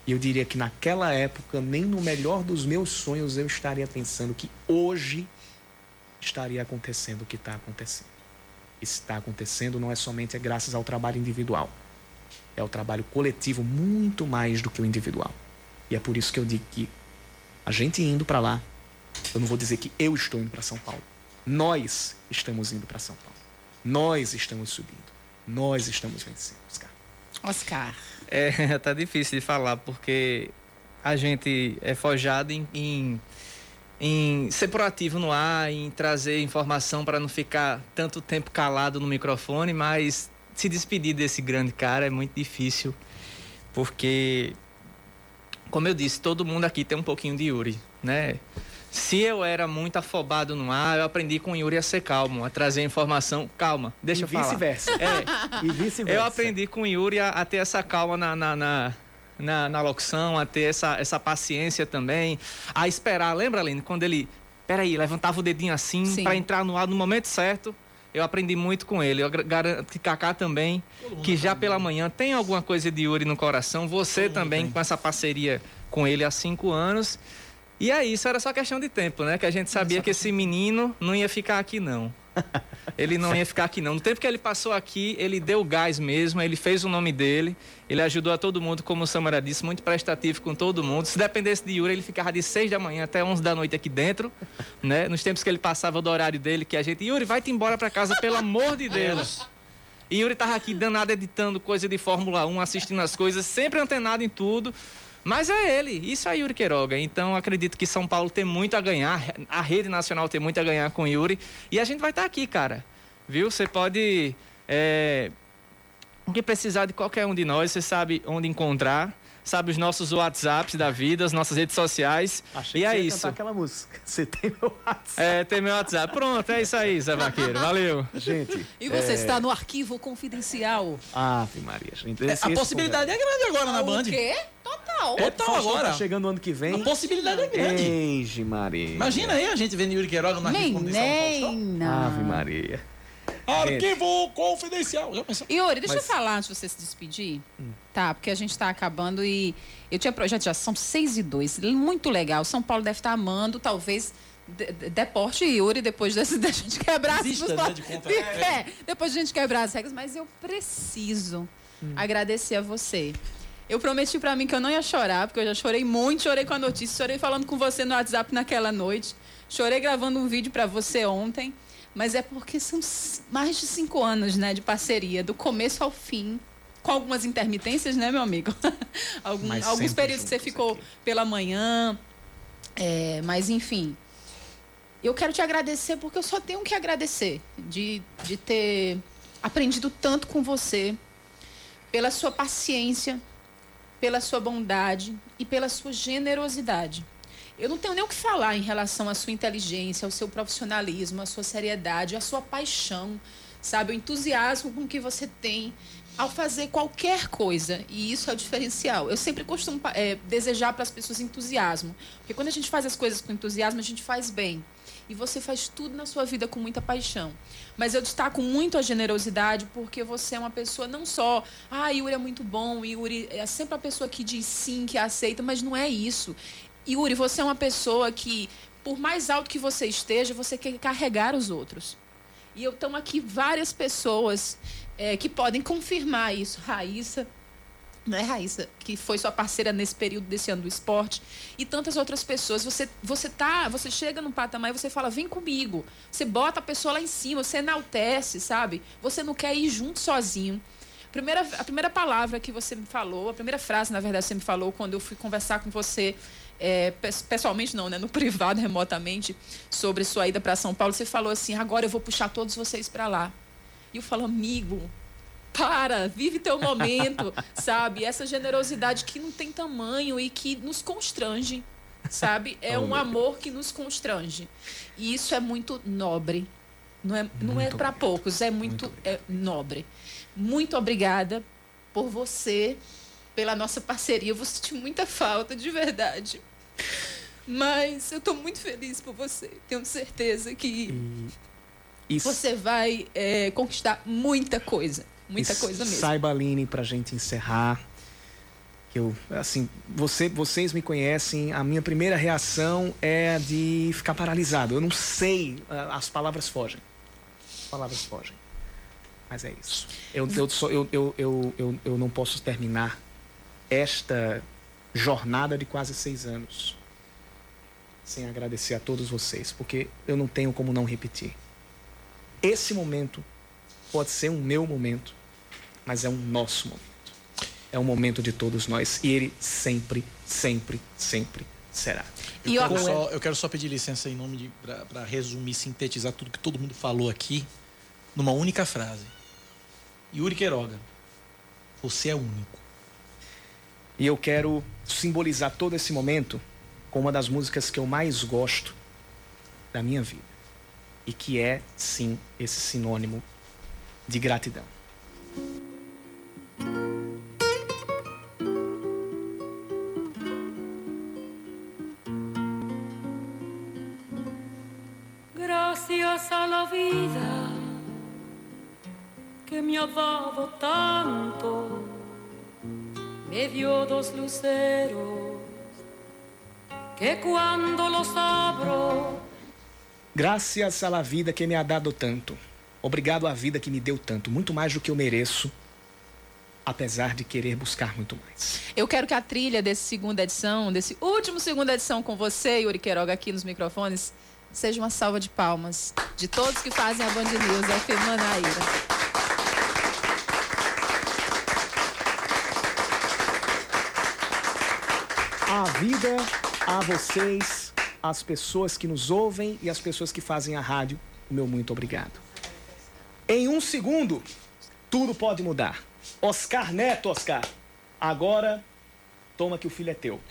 E eu diria que naquela época, nem no melhor dos meus sonhos, eu estaria pensando que hoje estaria acontecendo o que está acontecendo está acontecendo não é somente graças ao trabalho individual. É o trabalho coletivo muito mais do que o individual. E é por isso que eu digo que a gente indo para lá, eu não vou dizer que eu estou indo para São Paulo. Nós estamos indo para São Paulo. Nós estamos subindo. Nós estamos vencendo, Oscar. Oscar. É, tá difícil de falar porque a gente é forjado em, em em ser proativo no ar, em trazer informação para não ficar tanto tempo calado no microfone, mas se despedir desse grande cara é muito difícil, porque, como eu disse, todo mundo aqui tem um pouquinho de Yuri, né? Se eu era muito afobado no ar, eu aprendi com o Yuri a ser calmo, a trazer informação. Calma, deixa e eu falar. Vice-versa. É. e vice-versa. Eu aprendi com o Yuri a, a ter essa calma na, na, na na, na locução, a ter essa, essa paciência também, a esperar. Lembra, Aline, quando ele, peraí, levantava o dedinho assim para entrar no ar no momento certo? Eu aprendi muito com ele. Eu garanto que Kaká também, que já pela manhã tem alguma coisa de Yuri no coração. Você também, com essa parceria com ele há cinco anos. E é isso, era só questão de tempo, né? Que a gente sabia que esse menino não ia ficar aqui, não. Ele não ia ficar aqui, não. No tempo que ele passou aqui, ele deu gás mesmo, ele fez o nome dele, ele ajudou a todo mundo, como o Samara disse, muito prestativo com todo mundo. Se dependesse de Yuri, ele ficava de 6 da manhã até 11 da noite aqui dentro, né? Nos tempos que ele passava do horário dele, que a gente, Yuri, vai-te embora para casa, pelo amor de Deus. E Yuri tava aqui danado editando coisa de Fórmula 1, assistindo as coisas, sempre antenado em tudo Mas é ele, isso é Yuri Queiroga. Então acredito que São Paulo tem muito a ganhar, a rede nacional tem muito a ganhar com Yuri. E a gente vai estar tá aqui, cara. Viu? Você pode. É, que precisar de qualquer um de nós, você sabe onde encontrar sabe os nossos WhatsApps da vida, as nossas redes sociais. Achei e que é você ia isso. cantar aquela música. Você tem meu WhatsApp. É, tem meu WhatsApp. Pronto, é isso aí, Zé Vaqueiro. Valeu. Gente. E você é... está no arquivo confidencial. Ave Maria, gente. É, Esse- a esse possibilidade é grande agora na O Band. quê? Total. É, Total agora. Tá chegando ano que vem. A possibilidade é grande. Eige Maria. Imagina aí a gente vendo Yuri Queiroga confidencial. Menina. Ave Maria. Arquivo confidencial. Já pensou? Yuri, deixa Mas- eu falar antes de você se despedir. Tá, porque a gente está acabando e eu tinha projeto já, são seis e dois, muito legal. São Paulo deve estar amando, talvez de- de- deporte Yuri depois desse, da gente quebrar as né, de conta- É, depois de a gente quebrar as regras, mas eu preciso agradecer a você. Eu prometi pra mim que eu não ia chorar, porque eu já chorei muito, chorei com a notícia, chorei falando com você no WhatsApp naquela noite, chorei gravando um vídeo pra você ontem, mas é porque são mais de cinco anos, né, de parceria, do começo ao fim, com algumas intermitências, né, meu amigo? Algum- alguns períodos que você ficou pela manhã, é, mas enfim. Eu quero te agradecer porque eu só tenho que agradecer de, de ter aprendido tanto com você, pela sua paciência, pela sua bondade e pela sua generosidade. Eu não tenho nem o que falar em relação à sua inteligência, ao seu profissionalismo, à sua seriedade, à sua paixão, sabe? O entusiasmo com que você tem ao fazer qualquer coisa. E isso é o diferencial. Eu sempre costumo eh, desejar para as pessoas entusiasmo. Porque quando a gente faz as coisas com entusiasmo, a gente faz bem. E você faz tudo na sua vida com muita paixão. Mas eu destaco muito a generosidade porque você é uma pessoa não só, ah, Yuri é muito bom, Yuri é sempre a pessoa que diz sim, que aceita, mas não é isso. Yuri, você é uma pessoa que, por mais alto que você esteja, você quer carregar os outros. E eu tenho aqui várias pessoas eh, que podem confirmar isso. Raíssa, não é Raíssa, que foi sua parceira nesse período desse ano do esporte, e tantas outras pessoas. Você, você tá, você chega num patamar e você fala, vem comigo. Você bota a pessoa lá em cima, você enaltece, sabe? Você não quer ir junto sozinho. Primeira, a primeira palavra que você me falou, a primeira frase, na verdade, você me falou quando eu fui conversar com você, é, pes- pessoalmente não, né? No privado, remotamente, sobre sua ida para São Paulo, você falou assim: agora eu vou puxar todos vocês para lá. E eu falo, amigo, para, vive teu momento, sabe? Essa generosidade que não tem tamanho e que nos constrange, sabe? É um amor que nos constrange. E isso é muito nobre. Não é, não é para poucos, é muito, é nobre. Muito obrigada por você, pela nossa parceria. Eu vou sentir muita falta, de verdade. Mas eu estou muito feliz por você. Tenho certeza que Isso. você vai é, conquistar muita coisa. Muita E coisa mesmo. Saiba, Aline, pra gente encerrar. Eu, assim, você, vocês me conhecem, a minha primeira reação é de ficar paralisado. Eu não sei, ah, as palavras fogem. As palavras fogem. Mas é isso. Eu, eu, só, eu, eu, eu, eu, eu não posso terminar esta jornada de quase seis anos sem agradecer a todos vocês, porque eu não tenho como não repetir. Esse momento pode ser um meu momento, mas é um nosso momento. É um momento de todos nós e ele sempre, sempre, sempre será. Eu, E quero, ó- só, eu quero só pedir licença em nome de. para resumir, sintetizar tudo que todo mundo falou aqui numa única frase. Yuri Queiroga, você é único. E eu quero simbolizar todo esse momento com uma das músicas que eu mais gosto da minha vida. E que é, sim, esse sinônimo de gratidão. Gracias a la vida que me ha dado tanto, me dio dos luceros que cuando los abro Graças à vida que me ha dado tanto. Obrigado à vida que me deu tanto, muito mais do que eu mereço, apesar de querer buscar muito mais. Eu quero que a trilha desse segunda edição, desse último segunda edição com você, Yuri Queiroga, aqui nos microfones, seja uma salva de palmas de todos que fazem a Band News FM Manaíra. A vida a vocês, as pessoas que nos ouvem e as pessoas que fazem a rádio, o meu muito obrigado. Em um segundo, tudo pode mudar. Oscar Neto, Oscar. Agora, toma que o filho é teu.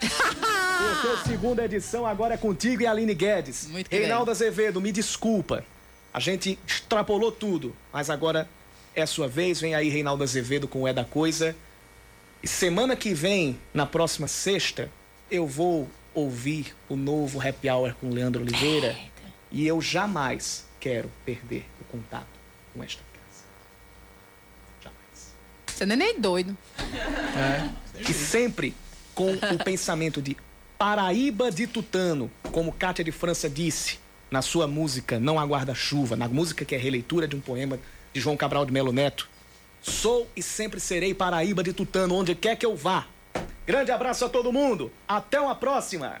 A segunda edição agora é contigo e Aline Guedes. Muito Reinaldo Azevedo, me desculpa. A gente extrapolou tudo, mas agora é a sua vez. Vem aí Reinaldo Azevedo com o É da Coisa. E semana que vem, na próxima sexta, eu vou ouvir o novo Happy Hour com Leandro Oliveira. E eu jamais quero perder o contato com esta Você não é nem doido. E sempre com o pensamento de Paraíba de Tutano, como Cátia de França disse na sua música Não Aguarda Chuva, na música que é releitura de um poema de João Cabral de Melo Neto. Sou e sempre serei Paraíba de Tutano, onde quer que eu vá. Grande abraço a todo mundo. Até uma próxima.